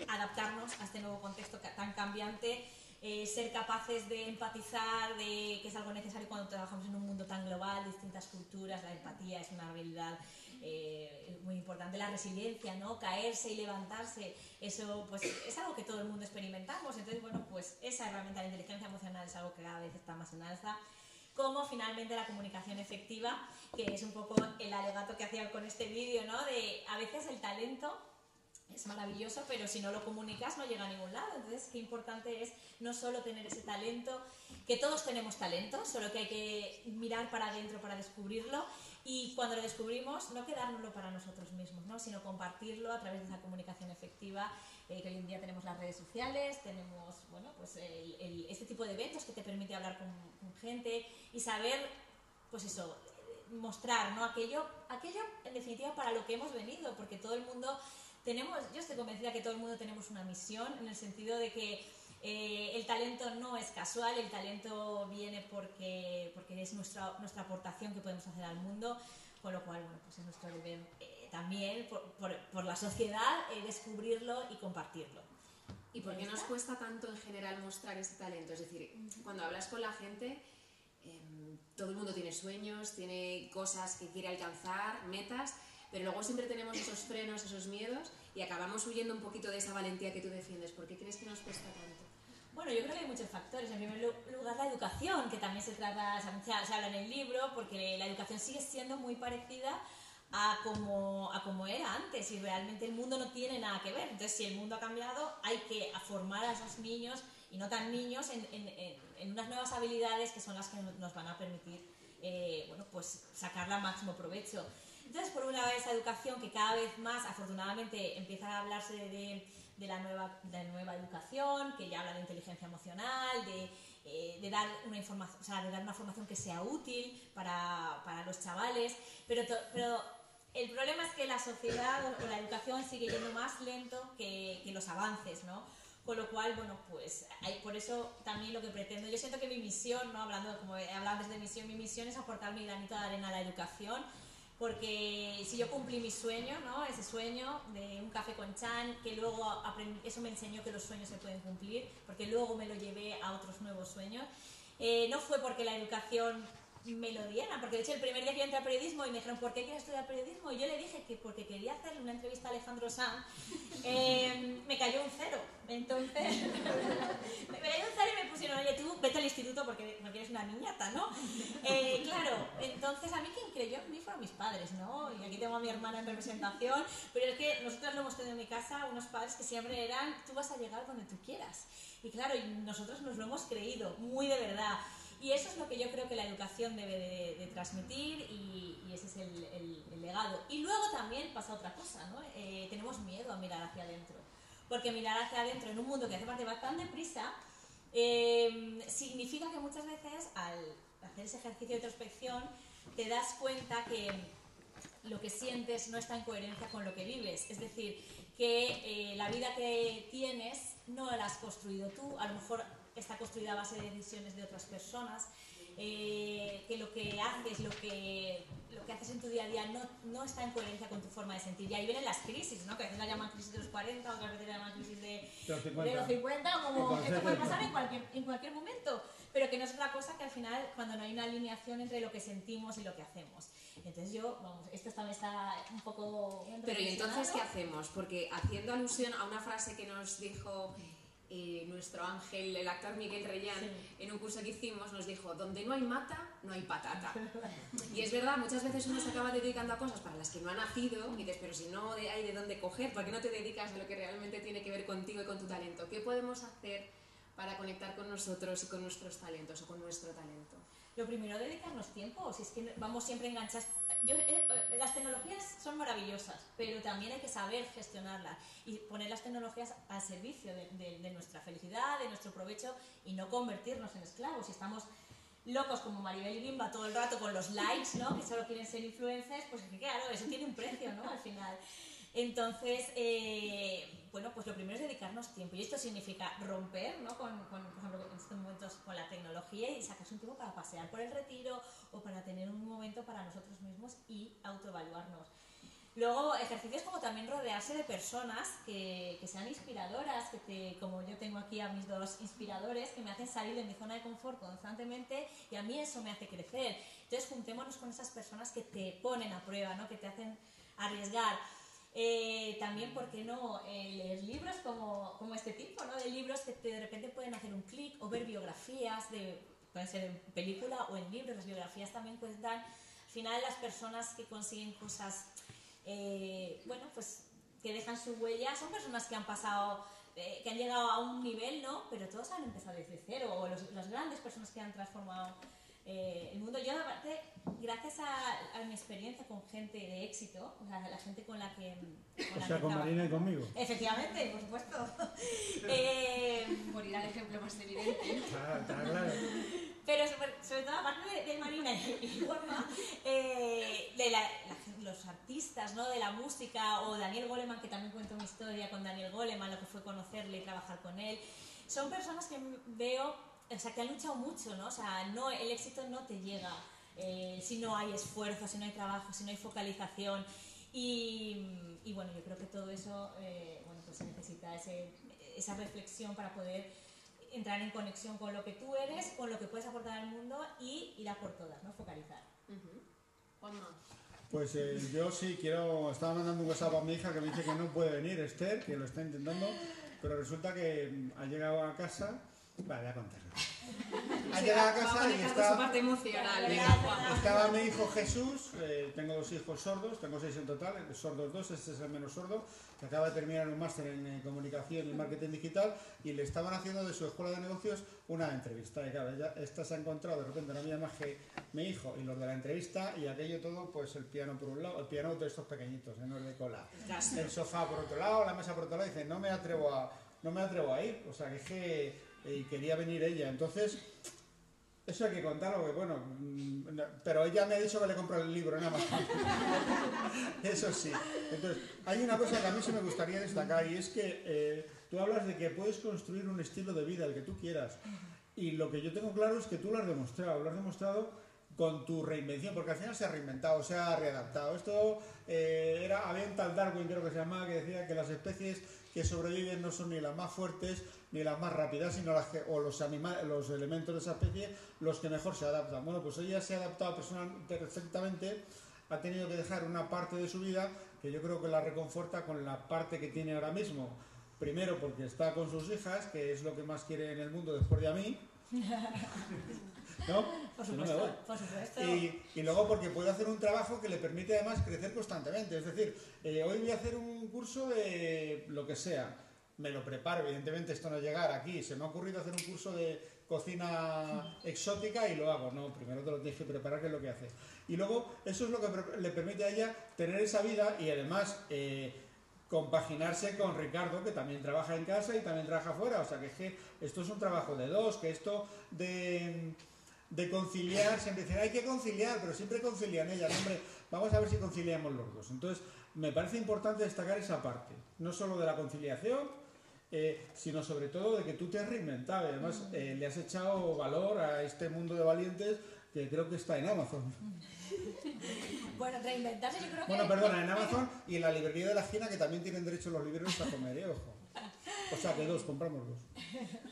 adaptarnos a este nuevo contexto tan cambiante, eh, ser capaces de empatizar, de, que es algo necesario cuando trabajamos en un mundo tan global, distintas culturas, la empatía es una habilidad eh, muy importante, la resiliencia, ¿no? Caerse y levantarse, eso pues es algo que todo el mundo experimentamos, entonces bueno, pues esa herramienta de inteligencia emocional es algo que cada vez está más en alza como finalmente la comunicación efectiva, que es un poco el alegato que hacía con este vídeo, ¿no? De a veces el talento es maravilloso, pero si no lo comunicas no llega a ningún lado. Entonces, qué importante es no solo tener ese talento, que todos tenemos talento, solo que hay que mirar para adentro para descubrirlo y cuando lo descubrimos no quedárnoslo para nosotros mismos, ¿no? sino compartirlo a través de esa comunicación efectiva, eh, que hoy en día tenemos las redes sociales, tenemos bueno, pues el- el- este tipo de eventos que te permite hablar con, con gente y saber, pues eso, eh, mostrar ¿no? aquello, aquello en definitiva para lo que hemos venido, porque todo el mundo tenemos, yo estoy convencida que todo el mundo tenemos una misión en el sentido de que eh, el talento no es casual, el talento viene porque, porque es nuestra, nuestra aportación que podemos hacer al mundo, con lo cual, bueno, pues es nuestro deber eh, también por, por- por la sociedad eh, descubrirlo y compartirlo. ¿Y por qué nos cuesta tanto en general mostrar ese talento? Es decir, cuando hablas con la gente, em, todo el mundo tiene sueños, tiene cosas que quiere alcanzar, metas, pero luego siempre tenemos esos frenos, esos miedos y acabamos huyendo un poquito de esa valentía que tú defiendes. ¿Por qué crees que nos cuesta tanto? Bueno, yo creo que hay muchos factores. En primer lu- lugar, la educación, que también se trata, se, habla en el libro, porque la educación sigue siendo muy parecida a como, a como era antes y realmente el mundo no tiene nada que ver. Entonces, si el mundo ha cambiado, hay que formar a esos niños y no tan niños en- en- en unas nuevas habilidades que son las que nos van a permitir eh, bueno, pues sacarla máximo provecho. Entonces, por una vez, esa educación que cada vez más, afortunadamente, empieza a hablarse de, de la, nueva, de la nueva educación, que ya habla de inteligencia emocional, de, eh, de dar una información, o sea, de dar una formación que sea útil para, para los chavales, pero, pero el problema es que la sociedad o la educación sigue yendo más lento que, que los avances, ¿no? Con lo cual, bueno, pues hay, por eso también lo que pretendo, yo siento que mi misión, ¿no? Hablando, como he hablado antes de misión, mi misión es aportar mi granito de arena a la educación, porque si yo cumplí mi sueño, ¿no? Ese sueño de un café con Chan, que luego aprendí, eso me enseñó que los sueños se pueden cumplir, porque luego me lo llevé a otros nuevos sueños. Eh, no fue porque la educación me lo diera, porque de hecho el primer día que yo entré a periodismo y me dijeron, ¿por qué quieres estudiar periodismo? Y yo le dije que porque quería hacerle una entrevista a Alejandro Sanz, eh, me cayó un cero. Entonces, me cayó un cero y me pusieron, oye, tú vete al instituto porque, porque eres una niñata, ¿no? Eh, claro, entonces a mí quien creyó en mí fueron mis padres, ¿no? Y aquí tengo a mi hermana en representación, pero es que nosotros lo hemos tenido en mi casa, unos padres que siempre eran, tú vas a llegar donde tú quieras. Y claro, y nosotros nos lo hemos creído, muy de verdad. Y eso es lo que yo creo que la educación debe de, de transmitir y, y ese es el, el- el legado. Y luego también pasa otra cosa, ¿no? Eh, tenemos miedo a mirar hacia adentro. Porque mirar hacia adentro en un mundo que hace parte va tan deprisa, eh, significa que muchas veces al hacer ese ejercicio de introspección te das cuenta que lo que sientes no está en coherencia con lo que vives. Es decir, que eh, la vida que tienes no la has construido tú, a lo mejor está construida a base de decisiones de otras personas, eh, que lo que haces, lo que, lo que haces en tu día a día no, no está en coherencia con tu forma de sentir. Y ahí vienen las crisis, ¿no? que a veces la llaman crisis de los 40, otras veces la llaman crisis de, De los 50. de los 50, como cualquier esto puede pasar en cualquier, en cualquier momento, pero que no es otra cosa que al final cuando no hay una alineación entre lo que sentimos y lo que hacemos. Entonces yo, vamos, esto también está un poco... Pero ¿y entonces qué hacemos? Porque haciendo alusión a una frase que nos dijo eh, nuestro ángel, el actor Miguel Reyán, Sí. en un curso que hicimos, nos dijo, donde no hay mata, no hay patata. Y es verdad, muchas veces uno se acaba dedicando a cosas para las que no ha nacido y dices, pero si no hay de dónde coger, ¿por qué no te dedicas a lo que realmente tiene que ver contigo y con tu talento? ¿Qué podemos hacer para conectar con nosotros y con nuestros talentos o con nuestro talento? Lo primero, dedicarnos tiempo. Si es que vamos siempre enganchados. Yo, eh, eh, las tecnologías son maravillosas, pero también hay que saber gestionarlas y poner las tecnologías al servicio de, nuestra felicidad, de nuestro provecho y no convertirnos en esclavos. Si estamos locos como Maribel y Bimba todo el rato con los likes, ¿no? que solo quieren ser influencers, pues claro, eso tiene un precio ¿no? al final. Entonces, eh, bueno, pues lo primero es dedicarnos tiempo. Y esto significa romper, ¿no? Con, con, por ejemplo, en estos momentos con la tecnología y sacarse un tiempo para pasear por el retiro o para tener un momento para nosotros mismos y autoevaluarnos. Luego, ejercicios como también rodearse de personas que, que sean inspiradoras, que te, como yo tengo aquí a mis dos inspiradores, que me hacen salir de mi zona de confort constantemente y a mí eso me hace crecer. Entonces, juntémonos con esas personas que te ponen a prueba, ¿no? que te hacen arriesgar. Eh, también, ¿por qué no eh, leer libros como, como este tipo, ¿no? de libros que te- de repente pueden hacer un clic o ver biografías, de, pueden ser en película o en libros, las biografías también cuentan. Al final, las personas que consiguen cosas, eh, bueno, pues que dejan su huella, son personas que han pasado, eh, que han llegado a un nivel, ¿no? Pero todos han empezado desde cero, o los- las grandes personas que han transformado eh, el mundo. Yo, aparte, gracias a, a mi experiencia con gente de éxito, o sea, la gente con la que. Con O la sea, que con Marina y conmigo. Efectivamente, por supuesto. Eh, Por ir al ejemplo más evidente. Claro, está claro. pero sobre, sobre todo, aparte de, de Marina y Juanma, eh, de la- la- los artistas ¿no? de la música, o Daniel Goleman, que también cuento mi historia con Daniel Goleman, lo que fue conocerle y trabajar con él, son personas que veo, o sea, que han luchado mucho, ¿no? O sea, no, el éxito no te llega eh, si no hay esfuerzo, si no hay trabajo, si no hay focalización. Y, y bueno, yo creo que todo eso, eh, bueno, pues se necesita ese- esa reflexión para poder entrar en conexión con lo que tú eres, con lo que puedes aportar al mundo y ir a por todas, ¿no? Focalizar. Ujú. Juanma. Pues eh, yo sí quiero. Estaba mandando un WhatsApp a mi hija que me dice que no puede venir, Esther, que lo está intentando, pero resulta que ha llegado a casa Vale, voy a contarlo. Ha llegado a casa y Vamos a dejar su está, parte emocional, Ya, venga, ya, Juan. ya. estaba mi hijo Jesús, eh, tengo dos hijos sordos, tengo seis en total, eh, sordos dos, este es el menos sordo, que acaba de terminar un máster en eh, comunicación y marketing digital y le estaban haciendo de su escuela de negocios una entrevista. Y claro, ella, esta se ha encontrado de repente no había más que mi hijo y los de la entrevista y aquello todo, pues el piano por un lado, el piano de estos pequeñitos, eh, no el de cola, el sofá por otro lado, la mesa por otro lado, y dice, no me atrevo a, no me atrevo a ir, o sea que es que eh, quería venir ella, entonces eso hay que contarlo, que bueno, mm, pero ella me ha dicho que le compro el libro en Amazon. Eso sí. Entonces, hay una cosa que a mí sí me gustaría destacar y es que eh, tú hablas de que puedes construir un estilo de vida, el que tú quieras. Y lo que yo tengo claro es que tú lo has demostrado, lo has demostrado con tu reinvención, porque al final se ha reinventado, se ha readaptado. Esto eh, era, había un tal Darwin, creo que se llamaba, que decía que las especies que sobreviven no son ni las más fuertes ni las más rápidas, sino las que, o los, anima- los elementos de esa especie los que mejor se adaptan. Bueno, pues ella se ha adaptado personal, perfectamente, ha tenido que dejar una parte de su vida que yo creo que la reconforta con la parte que tiene ahora mismo. Primero porque está con sus hijas, que es lo que más quiere en el mundo después de a mí. ¿No? Por no me supuesto, voy. por supuesto. Y, y luego porque puede hacer un trabajo que le permite además crecer constantemente. Es decir, eh, hoy voy a hacer un curso de lo que sea. Me lo preparo, evidentemente esto no es llegar aquí. Se me ha ocurrido hacer un curso de cocina exótica y lo hago. No, primero te lo tienes que preparar, que es lo que haces. Y luego eso es lo que le permite a ella tener esa vida y además eh, compaginarse con Ricardo, que también trabaja en casa y también trabaja fuera. O sea que es que esto es un trabajo de dos, que esto de de conciliar, siempre dicen, hay que conciliar, pero siempre concilian ellas, hombre, vamos a ver si conciliamos los dos. Entonces, me parece importante destacar esa parte, no solo de la conciliación, eh, sino sobre todo de que tú te has reinventado y además eh, le has echado valor a este mundo de valientes que creo que está en Amazon. Bueno, reinventarse yo creo que... Bueno, perdona, en Amazon y en la librería de la esquina que también tienen derecho los libreros a comer, ¿eh? ojo. O sea, que dos, compramos dos.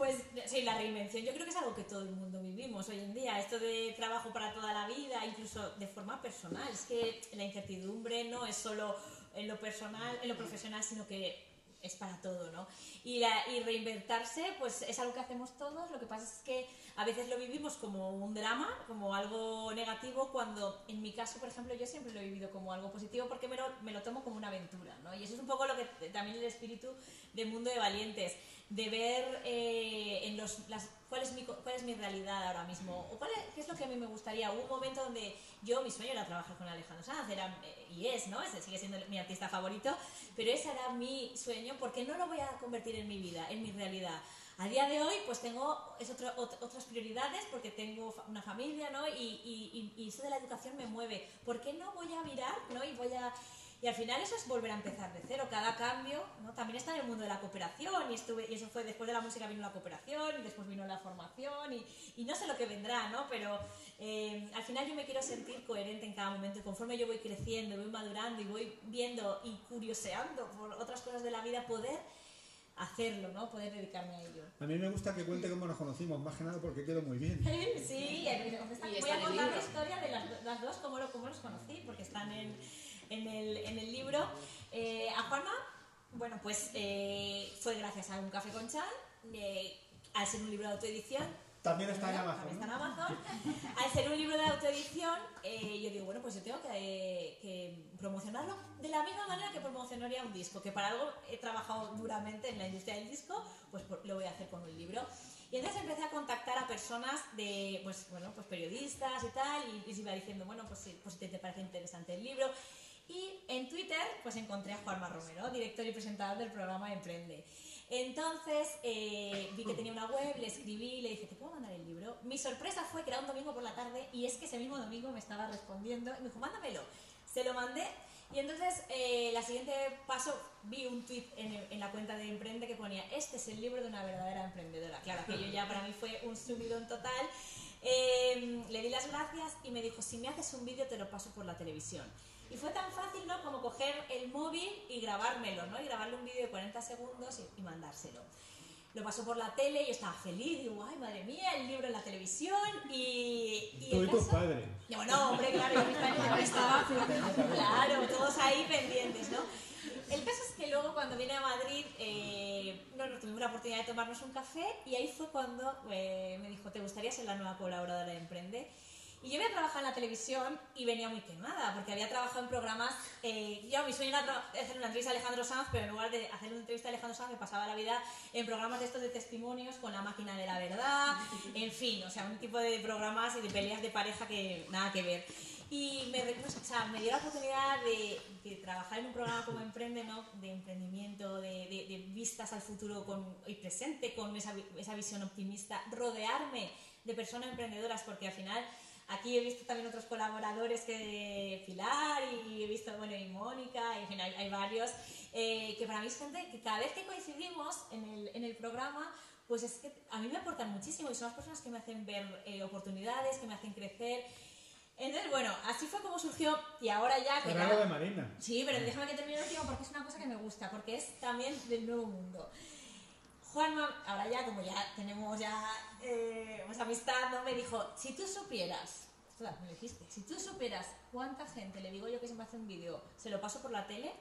Pues sí, la reinvención yo creo que es algo que todo el mundo vivimos hoy en día. Esto de trabajo para toda la vida, incluso de forma personal. Es que la incertidumbre no es solo en lo personal, en lo profesional, sino que es para todo, ¿no? Y, la- y reinventarse, pues es algo que hacemos todos. Lo que pasa es que a veces lo vivimos como un drama, como algo negativo, cuando en mi caso, por ejemplo, yo siempre lo he vivido como algo positivo porque me lo, me lo tomo como una aventura, ¿no? Y eso es un poco lo que también el espíritu del mundo de valientes, de ver eh, en los, las, cuál, es mi, cuál es mi realidad ahora mismo, o cuál es, qué es lo que a mí me gustaría. Hubo un momento donde yo, mi sueño era trabajar con Alejandro Sanz, era, eh, y es, ¿no? Ese sigue siendo mi artista favorito, pero ese era mi sueño porque no lo voy a convertir en mi vida, en mi realidad. A día de hoy, pues tengo es otro- ot- otras prioridades porque tengo una familia, ¿no? Y, y, y, eso de la educación me mueve. ¿Por qué no voy a virar, ¿no? Y voy a... Y al final eso es volver a empezar de cero, cada cambio, ¿no? También está en el mundo de la cooperación y, estuve, y eso fue después de la música vino la cooperación y después vino la formación y, y no sé lo que vendrá, ¿no? Pero eh, al final yo me quiero sentir coherente en cada momento y conforme yo voy creciendo, voy madurando y voy viendo y curioseando por otras cosas de la vida, poder hacerlo, ¿no? Poder dedicarme a ello. A mí me gusta que cuente cómo nos conocimos, más que nada porque quedo muy bien. Sí, Y voy está a contar la historia de las, las dos, cómo, lo, cómo los conocí, porque están en, en, el, en el libro. Eh, a Juanma, bueno, pues eh, fue gracias a un café con Chan, eh, al ser un libro de autoedición. También está en. Amazon. También está en Amazon. Al ser un libro de autoedición, eh, yo digo, bueno, pues yo tengo que, que promocionarlo de la misma manera que promocionaría un disco, que para algo he trabajado duramente en la industria del disco, pues lo voy a hacer con un libro. Y entonces empecé a contactar a personas de, pues bueno, pues periodistas y tal, y les iba diciendo, bueno, pues si, pues si te, te parece interesante el libro. Y en Twitter, pues encontré a Juanma Romero, director y presentador del programa Emprende. Entonces eh, vi que tenía una web, le escribí, le dije, ¿te puedo mandar el libro? Mi sorpresa fue que era un domingo por la tarde y es que ese mismo domingo me estaba respondiendo y me dijo, mándamelo. Se lo mandé y entonces eh, la siguiente paso vi un tweet en, la cuenta de Emprende que ponía, este es el libro de una verdadera emprendedora. Claro, aquello ya para mí fue un subidón total. Eh, le di las gracias y me dijo, si me haces un vídeo te lo paso por la televisión. Y fue tan fácil, ¿no? Como coger el móvil y grabármelo, ¿no? Y grabarle un vídeo de 40 segundos y, y mandárselo. Lo pasó por la tele y yo estaba feliz, digo, ay, madre mía, el libro en la televisión y... y Tú y tus padres. no, no, hombre, claro, yo mis padres estaba Claro, todos ahí pendientes, ¿no? El caso es que luego cuando vine a Madrid, eh, no, no, tuvimos la oportunidad de tomarnos un café y ahí fue cuando eh, me dijo, ¿te gustaría ser la nueva colaboradora de Emprende? Y yo había trabajado en la televisión y venía muy quemada, porque había trabajado en programas. Eh, yo, mi sueño era hacer una entrevista a Alejandro Sanz, pero en lugar de hacer una entrevista a Alejandro Sanz, me pasaba la vida en programas de estos de testimonios con la máquina de la verdad, en fin, o sea, un tipo de programas y de peleas de pareja que nada que ver. Y me, o sea, me dio la oportunidad de, de trabajar en un programa como Emprende, ¿no? de emprendimiento, de, de- de vistas al futuro con, y presente, con esa, esa visión optimista, rodearme de personas emprendedoras, porque al final aquí he visto también otros colaboradores que Pilar y he visto, bueno, y Mónica, y en fin, hay, hay varios, eh, que para mí es gente que cada vez que coincidimos en el, en el programa, pues es que a mí me aportan muchísimo y son las personas que me hacen ver eh, oportunidades, que me hacen crecer. Entonces, bueno, así fue como surgió y ahora ya que lo de Marina. Sí, pero déjame que termine el último porque es una cosa que me gusta, porque es también del nuevo mundo. Juanma, ahora ya, como ya tenemos ya eh, pues amistad, ¿no? me dijo, si tú supieras, ostras, me dijiste, si tú supieras cuánta gente, le digo yo que se me hace un vídeo, se lo paso por la tele,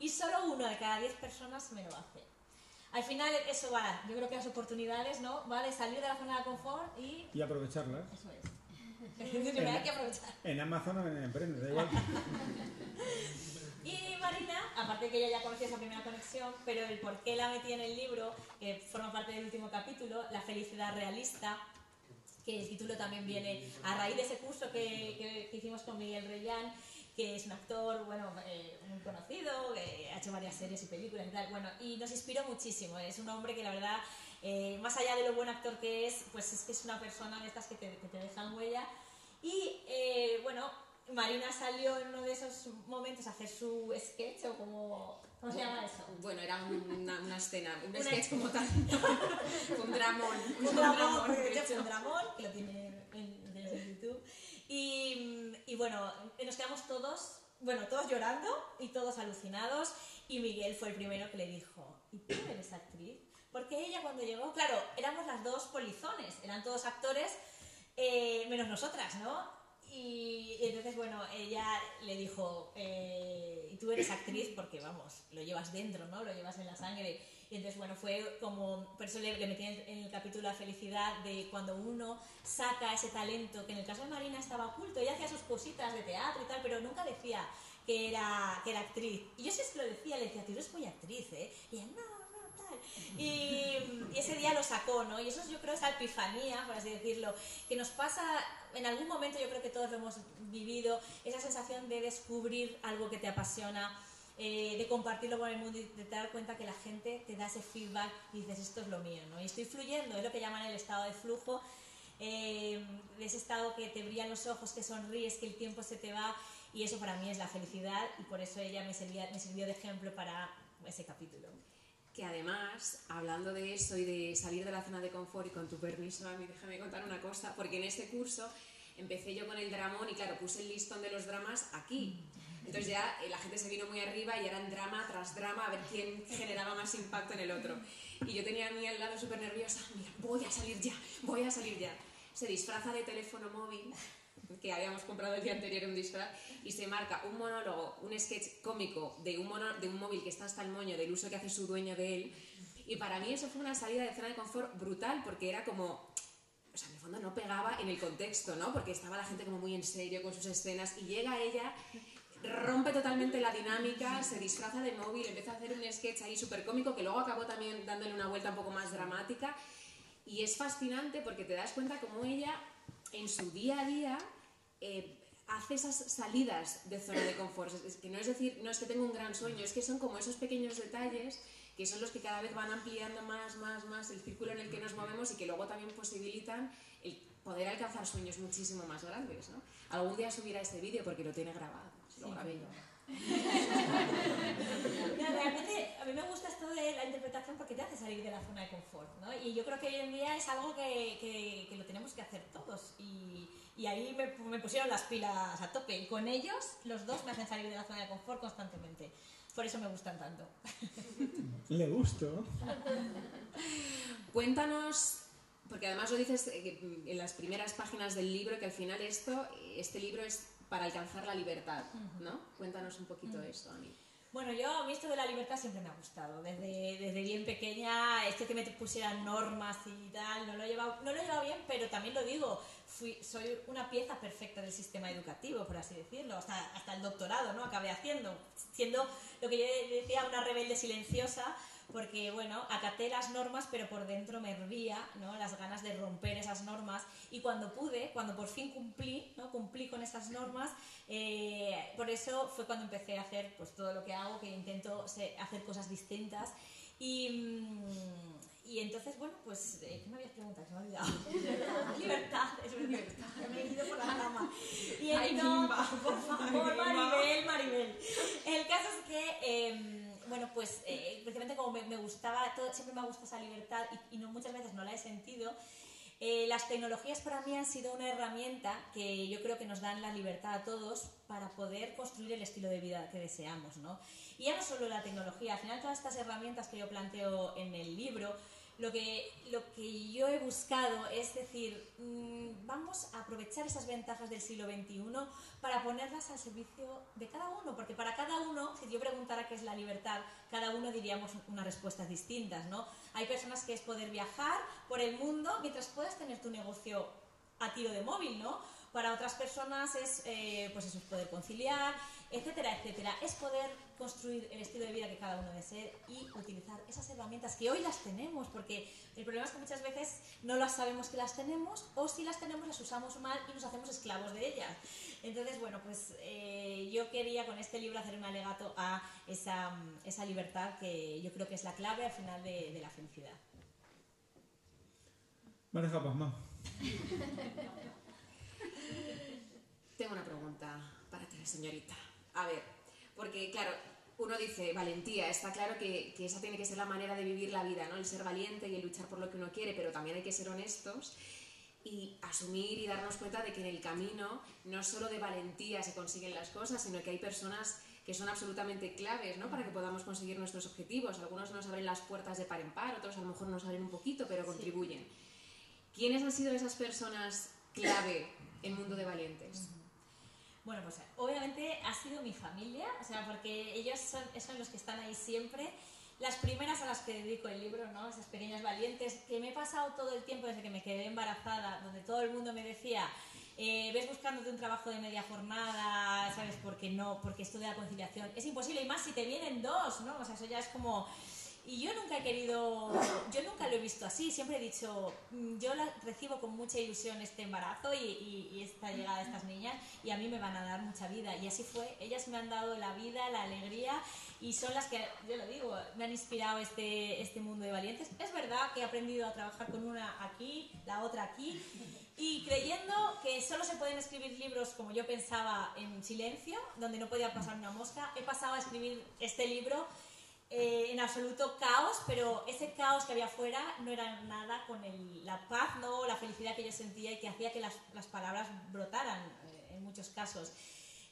y solo uno de cada diez personas me lo hace. Al final eso va, yo creo que las oportunidades, ¿no? Va de salir de la zona de confort y Y aprovecharlas. eso es. Hay que aprovechar. En Amazon o en Emprende, da igual. Y Marina, aparte que ella ya conocía esa primera conexión, pero el por qué la metí en el libro, que forma parte del último capítulo, La felicidad realista, que el título también viene a raíz de ese curso que, que- que hicimos con Miguel Reyán, que es un actor bueno, eh, muy conocido, que ha hecho varias series y películas y tal, bueno, y nos inspiró muchísimo. Es un hombre que la verdad, eh, más allá de lo buen actor que es, pues es que es una persona de estas que te, que te dejan huella. Y eh, bueno, Marina salió en uno de esos momentos a hacer su sketch o como... ¿Cómo se llama eso? Bueno, era una, una escena, un Una- sketch como tal. un dramón. un dramón, porque hecho hecho. fue un dramón, que lo tiene en, en- en YouTube. Y, y bueno, nos quedamos todos, bueno, todos llorando y todos alucinados. Y Miguel fue el primero que le dijo, ¿y tú eres actriz? Porque ella cuando llegó, claro, éramos las dos polizones, eran todos actores, eh, menos nosotras, ¿no? Y, entonces, bueno, ella le dijo, eh, y tú eres actriz porque, vamos, lo llevas dentro, ¿no? Lo llevas en la sangre. Y entonces, bueno, fue como, por eso le, metí en, el capítulo la felicidad de cuando uno saca ese talento, que en el caso de Marina estaba oculto, ella hacía sus cositas de teatro y tal, pero nunca decía que era, que era actriz. Y yo sí que lo decía, le decía, tú eres muy actriz, ¿eh? Y ella, no. Y, ese día lo sacó, ¿no? Y eso yo creo esa epifanía, por así decirlo, que nos pasa en algún momento, yo creo que todos lo hemos vivido, esa sensación de descubrir algo que te apasiona, eh, de compartirlo con el mundo y de dar cuenta que la gente te da ese feedback y dices, esto es lo mío, ¿no? Y estoy fluyendo, es lo que llaman el estado de flujo, eh, de ese estado que te brillan los ojos, que sonríes, que el tiempo se te va, y eso para mí es la felicidad, y por eso ella me, servía, me sirvió de ejemplo para ese capítulo. Que además, hablando de eso y de salir de la zona de confort, y con tu permiso, a mí déjame contar una cosa, porque en este curso empecé yo con el dramón y claro, puse el listón de los dramas aquí. Entonces ya eh, la gente se vino muy arriba y eran drama tras drama a ver quién generaba más impacto en el otro. Y yo tenía a mí al lado súper nerviosa, mira, voy a salir ya, voy a salir ya. Se disfraza de teléfono móvil, que habíamos comprado el día anterior un disfraz, y se marca un monólogo, un sketch cómico de un, mono- de un móvil que está hasta el moño del uso que hace su dueño de él. Y para mí eso fue una salida de zona de confort brutal, porque era como, o sea, en el fondo no pegaba en el contexto, ¿no? Porque estaba la gente como muy en serio con sus escenas y llega ella, rompe totalmente la dinámica, se disfraza de móvil, empieza a hacer un sketch ahí súper cómico que luego acabó también dándole una vuelta un poco más dramática y es fascinante porque te das cuenta como ella en su día a día eh, hace esas salidas de zona de confort. Es- que no es decir, no es que tengo un gran sueño, es que son como esos pequeños detalles que son los que cada vez van ampliando más, más, más el círculo en el que nos movemos y que luego también posibilitan el poder alcanzar sueños muchísimo más grandes. ¿no? Algún día subirá este vídeo porque lo tiene grabado, lo grabé yo. Realmente a mí me gusta esto de la interpretación porque te hace salir de la zona de confort, ¿no? Y yo creo que hoy en día es algo que, que- que lo tenemos que hacer todos. Y, y ahí me, me pusieron las pilas a tope. Y con ellos, los dos me hacen salir de la zona de confort constantemente. Por eso me gustan tanto. Le gustó. Cuéntanos, porque además lo dices eh, en las primeras páginas del libro, que al final esto, este libro es para alcanzar la libertad, ¿no? Cuéntanos un poquito esto a mí. Bueno, yo a mí esto de la libertad siempre me ha gustado. Desde, desde bien pequeña, esto que me pusieran normas y tal, no lo he llevado, no lo he llevado bien, pero también lo digo, fui, soy una pieza perfecta del sistema educativo, por así decirlo. Hasta, hasta el doctorado, ¿no? Acabé haciendo, siendo lo que yo decía una rebelde silenciosa, porque, bueno, acaté las normas, pero por dentro me hervía, ¿no? Las ganas de romper esas normas. Y cuando pude, cuando por fin cumplí, ¿no? Cumplí con esas normas, eh, por eso fue cuando empecé a hacer pues todo lo que hago, que intento hacer cosas distintas. Y, mm, y entonces, bueno, pues, eh, ¿qué me habías preguntado? Se me ha olvidado. Libertad, es verdad. Me he ido por la rama. Y Ay, no, por favor, Maribel, Maribel. El caso es que, eh, bueno, pues, eh, precisamente como me, gustaba, siempre me ha gustado esa libertad y, y no, muchas veces no la he sentido, eh, las tecnologías para mí han sido una herramienta que yo creo que nos dan la libertad a todos para poder construir el estilo de vida que deseamos, ¿no? Y ya no solo la tecnología, al final todas estas herramientas que yo planteo en el libro, lo que, lo que yo he buscado es decir, mm, vamos a aprovechar esas ventajas del siglo XXI para ponerlas al servicio de cada uno, porque para cada uno, si yo preguntara qué es la libertad, cada uno diríamos unas respuestas distintas, ¿no? Hay personas que es poder viajar por el mundo mientras puedas tener tu negocio a tiro de móvil, ¿no? Para otras personas es, eh, pues eso, es poder conciliar, etcétera, etcétera. Es poder construir el estilo de vida que cada uno desee y utilizar esas herramientas que hoy las tenemos, porque el problema es que muchas veces no las sabemos que las tenemos o si las tenemos las usamos mal y nos hacemos esclavos de ellas. Entonces, bueno, pues eh, yo quería con este libro hacer un alegato a esa, esa libertad que yo creo que es la clave al final de, de la felicidad. Mareja Pasma. Tengo una pregunta para ti, señorita. A ver, porque claro, uno dice valentía, está claro que, que esa tiene que ser la manera de vivir la vida, ¿no? El ser valiente y el luchar por lo que uno quiere, pero también hay que ser honestos y asumir y darnos cuenta de que en el camino no solo de valentía se consiguen las cosas, sino que hay personas que son absolutamente claves ¿no? para que podamos conseguir nuestros objetivos. Algunos nos abren las puertas de par en par, otros a lo mejor nos abren un poquito, pero contribuyen. ¿Quiénes han sido esas personas clave en Mundo de Valientes? Bueno, pues obviamente ha sido mi familia, o sea, porque ellos son, los que están ahí siempre. Las primeras a las que dedico el libro, ¿no? Esas pequeñas valientes, que me he pasado todo el tiempo desde que me quedé embarazada, donde todo el mundo me decía, eh, ves buscándote un trabajo de media jornada, ¿sabes? Porque no, porque esto de la conciliación es imposible, y más si te vienen dos, ¿no? O sea, eso ya es como... Y yo nunca he querido, yo nunca lo he visto así, siempre he dicho, mm, yo la- recibo con mucha ilusión este embarazo y, y- y esta llegada de estas niñas y a mí me van a dar mucha vida. Y así fue, ellas me han dado la vida, la alegría y son las que, yo lo digo, me han inspirado este, este mundo de valientes. Es verdad que he aprendido a trabajar con una aquí, la otra aquí y creyendo que solo se pueden escribir libros como yo pensaba en silencio, donde no podía pasar una mosca, he pasado a escribir este libro eh, en absoluto caos, pero ese caos que había afuera no era nada con el- la paz, no la felicidad que yo sentía y que hacía que las, las palabras brotaran eh, en muchos casos.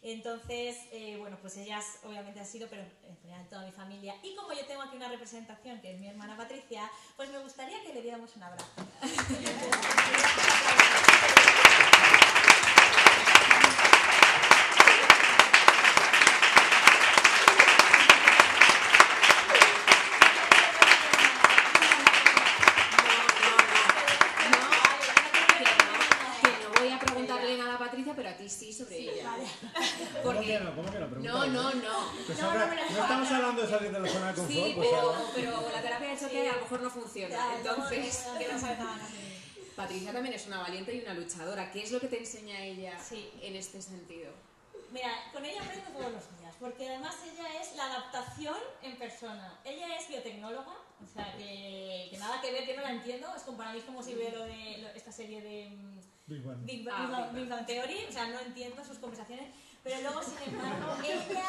Entonces, eh, bueno, pues ellas obviamente han sido, pero en general toda mi familia. Y como yo tengo aquí una representación, que es mi hermana Patricia, pues me gustaría que le diéramos un abrazo. Que no voy a preguntarle nada a Patricia, pero a ti sí sobre ella. ¿Cómo Porque- que no? ¿Cómo que no? No, Pregúntale. no, no. Pues No, ahora- no, pero- no estamos hablando de salir de la zona de confort, Sí, pues pero, ahora- pero la terapia de choque a lo mejor no funciona. Ya, Entonces, no, no, que no sabe nada más de mí. Patricia también es una valiente y una luchadora. ¿Qué es lo que te enseña ella Sí. en este sentido? Mira, con ella aprendo todos los días, porque además ella es la adaptación en persona. Ella es biotecnóloga, o sea, que, que nada que ver, que no la entiendo. Es como para mí es como si veo lo de lo- esta serie de mm, Big Bang. Big Ah, Bang, Big Bang- Big Bang Theory, o sea, no entiendo sus conversaciones, pero luego, sin embargo, ella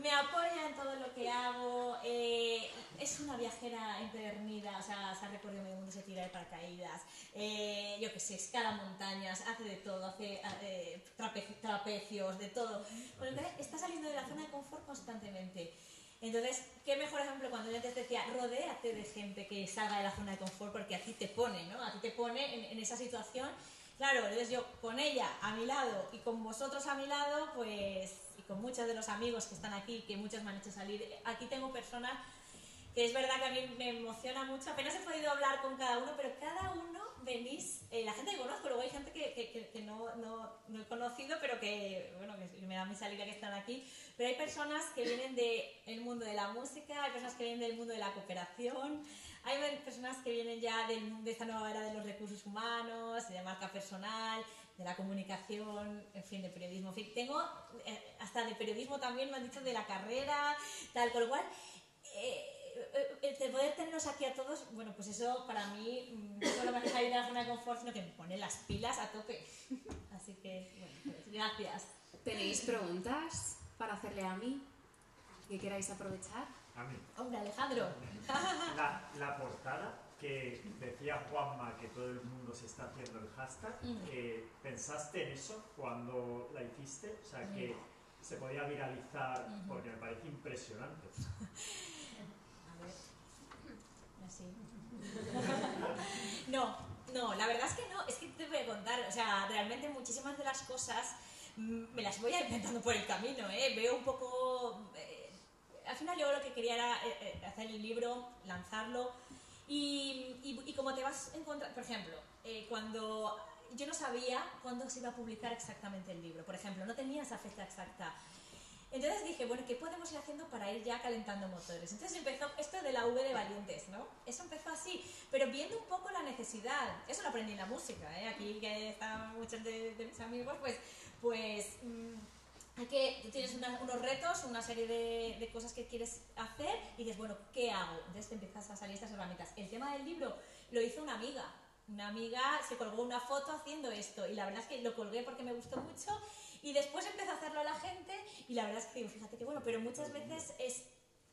me apoya en todo lo que hago. eh, es una viajera empedernida, o sea, se ha recorrido medio mundo, se tira de paracaídas, eh, yo qué sé, escala montañas, hace de todo, hace eh, trape- trapecios, de todo. Bueno, entonces está saliendo de la zona de confort constantemente. Entonces, qué mejor ejemplo cuando yo antes decía, rodéate de gente que salga de la zona de confort porque a ti te pone, ¿no? A ti te pone en, en esa situación. Claro, entonces yo con ella a mi lado y con vosotros a mi lado, pues, y con muchos de los amigos que están aquí, que muchos me han hecho salir. Aquí tengo personas que es verdad que a mí me emociona mucho. Apenas he podido hablar con cada uno, pero cada uno venís, eh, la gente que conozco, luego hay gente que, que- que- no, no, no he conocido, pero que, bueno, que me da mi salida que están aquí. Pero hay personas que vienen del mundo de la música, hay personas que vienen del mundo de la cooperación, hay personas que vienen ya del- de esta nueva era de los recursos humanos, de marca personal, de la comunicación, en fin, de periodismo. En fin, tengo eh, hasta de periodismo también, me han dicho de la carrera, tal, con lo cual, eh, el de poder tenerlos aquí a todos, bueno, pues eso para mí mm, no solo me hace salir de la zona de confort, sino que me pone las pilas a tope. Así que, bueno, pues gracias. ¿Tenéis preguntas para hacerle a mí que queráis aprovechar? A mí. Hombre, Alejandro. La, la portada que decía Juanma que todo el mundo se está haciendo el hashtag, Mm. eh, ¿pensaste en eso cuando la hiciste? O sea, que se podía viralizar Ujú. porque me parece impresionante. A ver. Así. No, no, la verdad es que no, es que te voy a contar, o sea, realmente muchísimas de las cosas mm, me las voy a inventando por el camino, ¿eh? Veo un poco... eh, al final yo lo que quería era eh, eh, hacer el libro, lanzarlo y, y, y como te vas a encontrar, por ejemplo, eh, cuando yo no sabía cuándo se iba a publicar exactamente el libro, por ejemplo, no tenía esa fecha exacta. Entonces dije, bueno, ¿qué podemos ir haciendo para ir ya calentando motores? Entonces empezó esto de la V de valientes, ¿no? Eso empezó así, pero viendo un poco la necesidad. Eso lo aprendí en la música, ¿eh? Aquí que están muchos de, de mis amigos, pues, pues mm, que, tú tienes una- unos retos, una serie de, de cosas que quieres hacer y dices, bueno, ¿qué hago? Entonces te empiezas a salir estas herramientas. El tema del libro lo hizo una amiga. Una amiga se colgó una foto haciendo esto y la verdad es que lo colgué porque me gustó mucho y después empezó a hacerlo la gente y la verdad es que digo, fíjate que bueno, pero muchas veces es,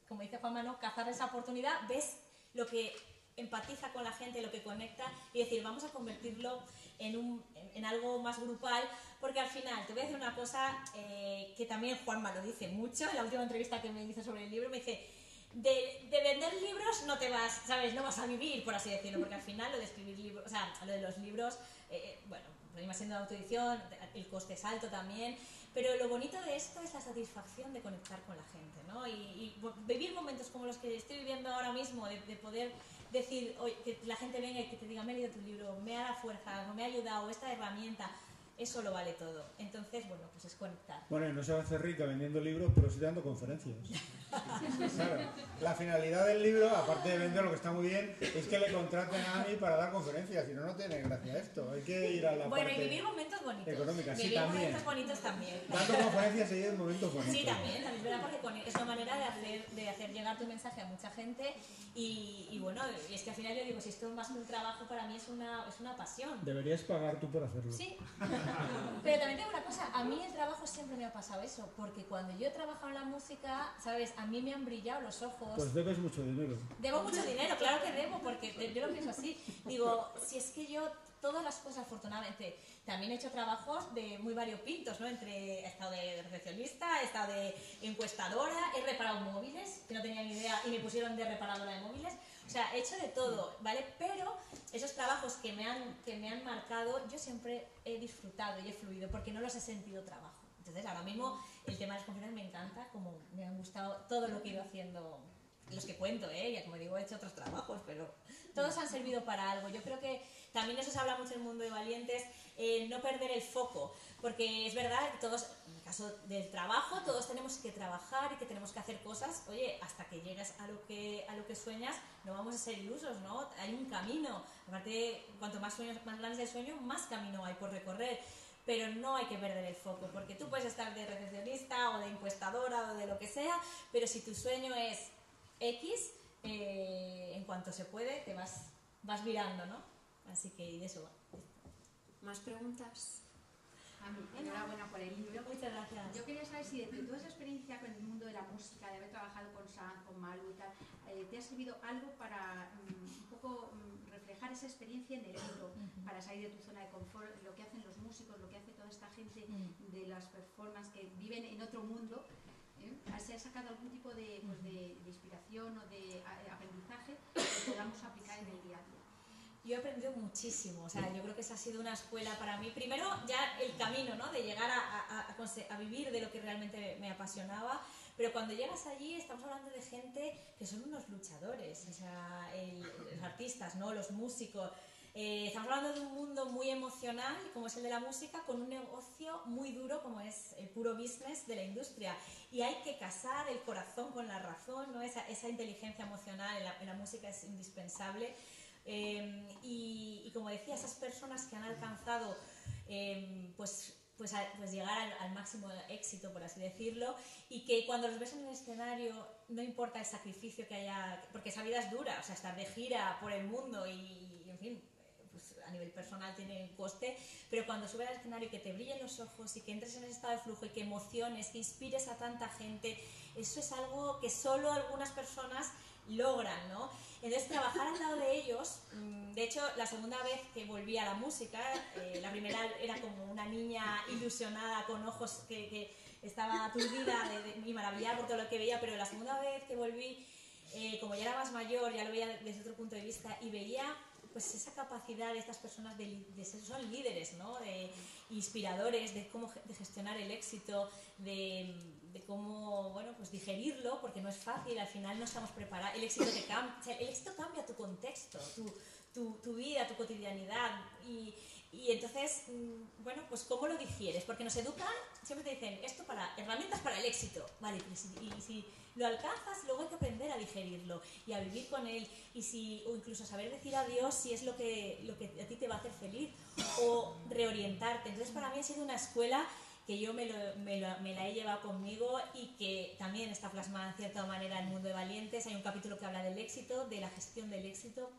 como dice Juan Mano, cazar esa oportunidad, ves lo que empatiza con la gente, lo que conecta y decir, vamos a convertirlo en, un, en, en algo más grupal, porque al final, te voy a decir una cosa eh, que también Juanma lo dice mucho, en la última entrevista que me hizo sobre el libro, me dice, de, de vender libros no te vas, ¿sabes? No vas a vivir, por así decirlo, porque al final lo de escribir libros, o sea, lo de los libros, eh, bueno, venimos siendo de autoedición, el coste es alto también, pero lo bonito de esto es la satisfacción de conectar con la gente, ¿no? Y, vivir momentos como los que estoy viviendo ahora mismo, de, de poder decir, oye, que la gente venga y que te diga, me he leído tu libro, me ha dado fuerza, me ha ayudado, esta herramienta, eso lo vale todo. Entonces, bueno, pues es conectar. Bueno, y no se va a hacer rica vendiendo libros, pero sí dando conferencias. Claro, la finalidad del libro, aparte de vender lo que está muy bien, es que le contraten a mí para dar conferencias, si no, no tiene gracia esto. Hay que ir a la Bueno, y parte vivir momentos bonitos. económica. Sí, Vivir también. momentos bonitos también. Dando conferencias y en momentos bonitos. Sí, también, también es verdad, porque es una manera de hacer, de hacer llegar tu mensaje a mucha gente y, y bueno, y es que al final yo digo, si esto es más que un trabajo, para mí es una, es una pasión. Deberías pagar tú por hacerlo. Sí, pero también tengo una cosa, a mí el trabajo siempre me ha pasado eso, porque cuando yo he trabajado en la música, ¿sabes? A mí me han brillado los ojos. Pues debes mucho dinero. Debo mucho dinero, claro que debo, porque yo lo pienso así. Digo, si es que yo todas las cosas, afortunadamente, también he hecho trabajos de muy variopintos, ¿no? Entre, he estado de recepcionista, he estado de encuestadora, he reparado móviles, que no tenía ni idea, y me pusieron de reparadora de móviles. O sea, he hecho de todo, ¿vale? Pero esos trabajos que me han, que me han marcado, yo siempre he disfrutado y he fluido, porque no los he sentido trabajo. Entonces, ahora mismo el tema de las conferencias me encanta, como me han gustado todo lo que he ido haciendo los que cuento, ¿eh? ya como digo, he hecho otros trabajos, pero todos han servido para algo. Yo creo que también eso se habla mucho en el mundo de valientes, eh, no perder el foco, porque es verdad que todos, en el caso del trabajo, todos tenemos que trabajar y que tenemos que hacer cosas, oye, hasta que llegas a lo que, a lo que sueñas, no vamos a ser ilusos, ¿no? Hay un camino, aparte, cuanto más sueños, más grande es el sueño, más camino hay por recorrer. Pero no hay que perder el foco, porque tú puedes estar de recepcionista o de encuestadora o de lo que sea, pero si tu sueño es X, eh, en cuanto se puede, te vas, vas virando, ¿no? Así que de eso va. ¿Más preguntas? A mí, enhorabuena por el libro. Muchas gracias. Yo quería saber si de toda esa experiencia con el mundo de la música, de haber trabajado con Sam, con Malu y tal, eh, ¿te ha servido algo para mm, un poco mm, reflejar esa experiencia en el libro, para salir de tu zona de confort, lo que hacen los músicos, lo que hace toda esta gente de las performances que viven en otro mundo? ¿eh? ¿Se ha sacado algún tipo de, pues, de- de inspiración o de a- aprendizaje que podamos aplicar en el día a día? Yo he aprendido muchísimo, o sea, yo creo que esa ha sido una escuela para mí. Primero, ya el camino, ¿no? De llegar a, a- a a vivir de lo que realmente me apasionaba, pero cuando llegas allí estamos hablando de gente que son unos luchadores, o sea, el- los artistas, ¿no? Los músicos. Eh, estamos hablando de un mundo muy emocional, como es el de la música, con un negocio muy duro, como es el puro business de la industria. Y hay que casar el corazón con la razón, ¿no? Esa, esa inteligencia emocional en la, en la música es indispensable. Eh, y, y como decía, esas personas que han alcanzado eh, pues, pues, a- pues llegar al, máximo éxito, por así decirlo, y que cuando los ves en el escenario no importa el sacrificio que haya, porque esa vida es dura, o sea, estar de gira por el mundo y, y, en fin, pues a nivel personal tiene un coste, pero cuando subes al escenario y que te brillen los ojos y que entres en ese estado de flujo y que emociones, que inspires a tanta gente, eso es algo que solo algunas personas logran, ¿no? Entonces, trabajar al lado de ellos, mm, de hecho, la segunda vez que volví a la música, eh, la primera era como una niña ilusionada con ojos que, estaba aturdida de, de- y maravillada por todo lo que veía, pero la segunda vez que volví, eh, como ya era más mayor, ya lo veía desde otro punto de vista y veía pues esa capacidad de estas personas de, de ser, son líderes, ¿no? De inspiradores, de cómo gestionar el éxito, de, de cómo, bueno, pues digerirlo, porque no es fácil, al final no estamos preparados. El éxito cambia, o sea, el éxito cambia tu contexto, tu, tu, tu vida, tu cotidianidad. Y, y entonces, mm, bueno, pues cómo lo digieres, porque nos educan, siempre te dicen, esto para, herramientas para el éxito, vale, pero si- y si lo alcanzas, luego hay que aprender a digerirlo y a vivir con él, y si, o incluso saber decir adiós si es lo que, lo que a ti te va a hacer feliz, o reorientarte. Entonces, para mí ha sido una escuela que yo me, lo- me lo- me la he llevado conmigo y que también está plasmada en cierta manera en el mundo de valientes. Hay un capítulo que habla del éxito, de la gestión del éxito,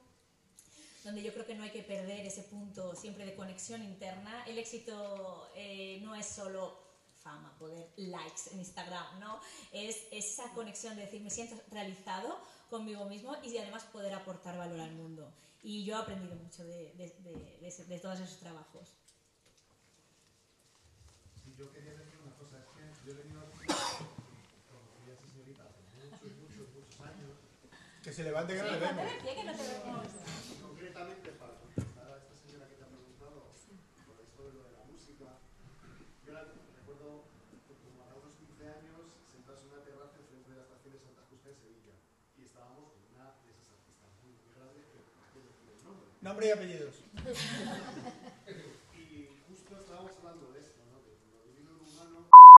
donde yo creo que no hay que perder ese punto siempre de conexión interna. El éxito eh, no es solo fama, poder likes en Instagram, ¿no? Es esa conexión de decir, me siento realizado conmigo mismo y además poder aportar valor al mundo. Y yo he aprendido mucho de, de- de- de todos esos trabajos. Yo quería decir una cosa, es que yo he venido aquí, conocí a esa señorita hace muchos, muchos, muchos años. Que se levante que no le vemos. que no te vemos. Concretamente para contestar a esta señora que te ha preguntado por esto de lo de la música, yo la- recuerdo que como a unos 15 años sentados en una terraza enfrente de la estación de Santa Justa en Sevilla y estábamos con una de esas artistas muy, muy grandes que no quiero decir el nombre. Nombre y apellidos.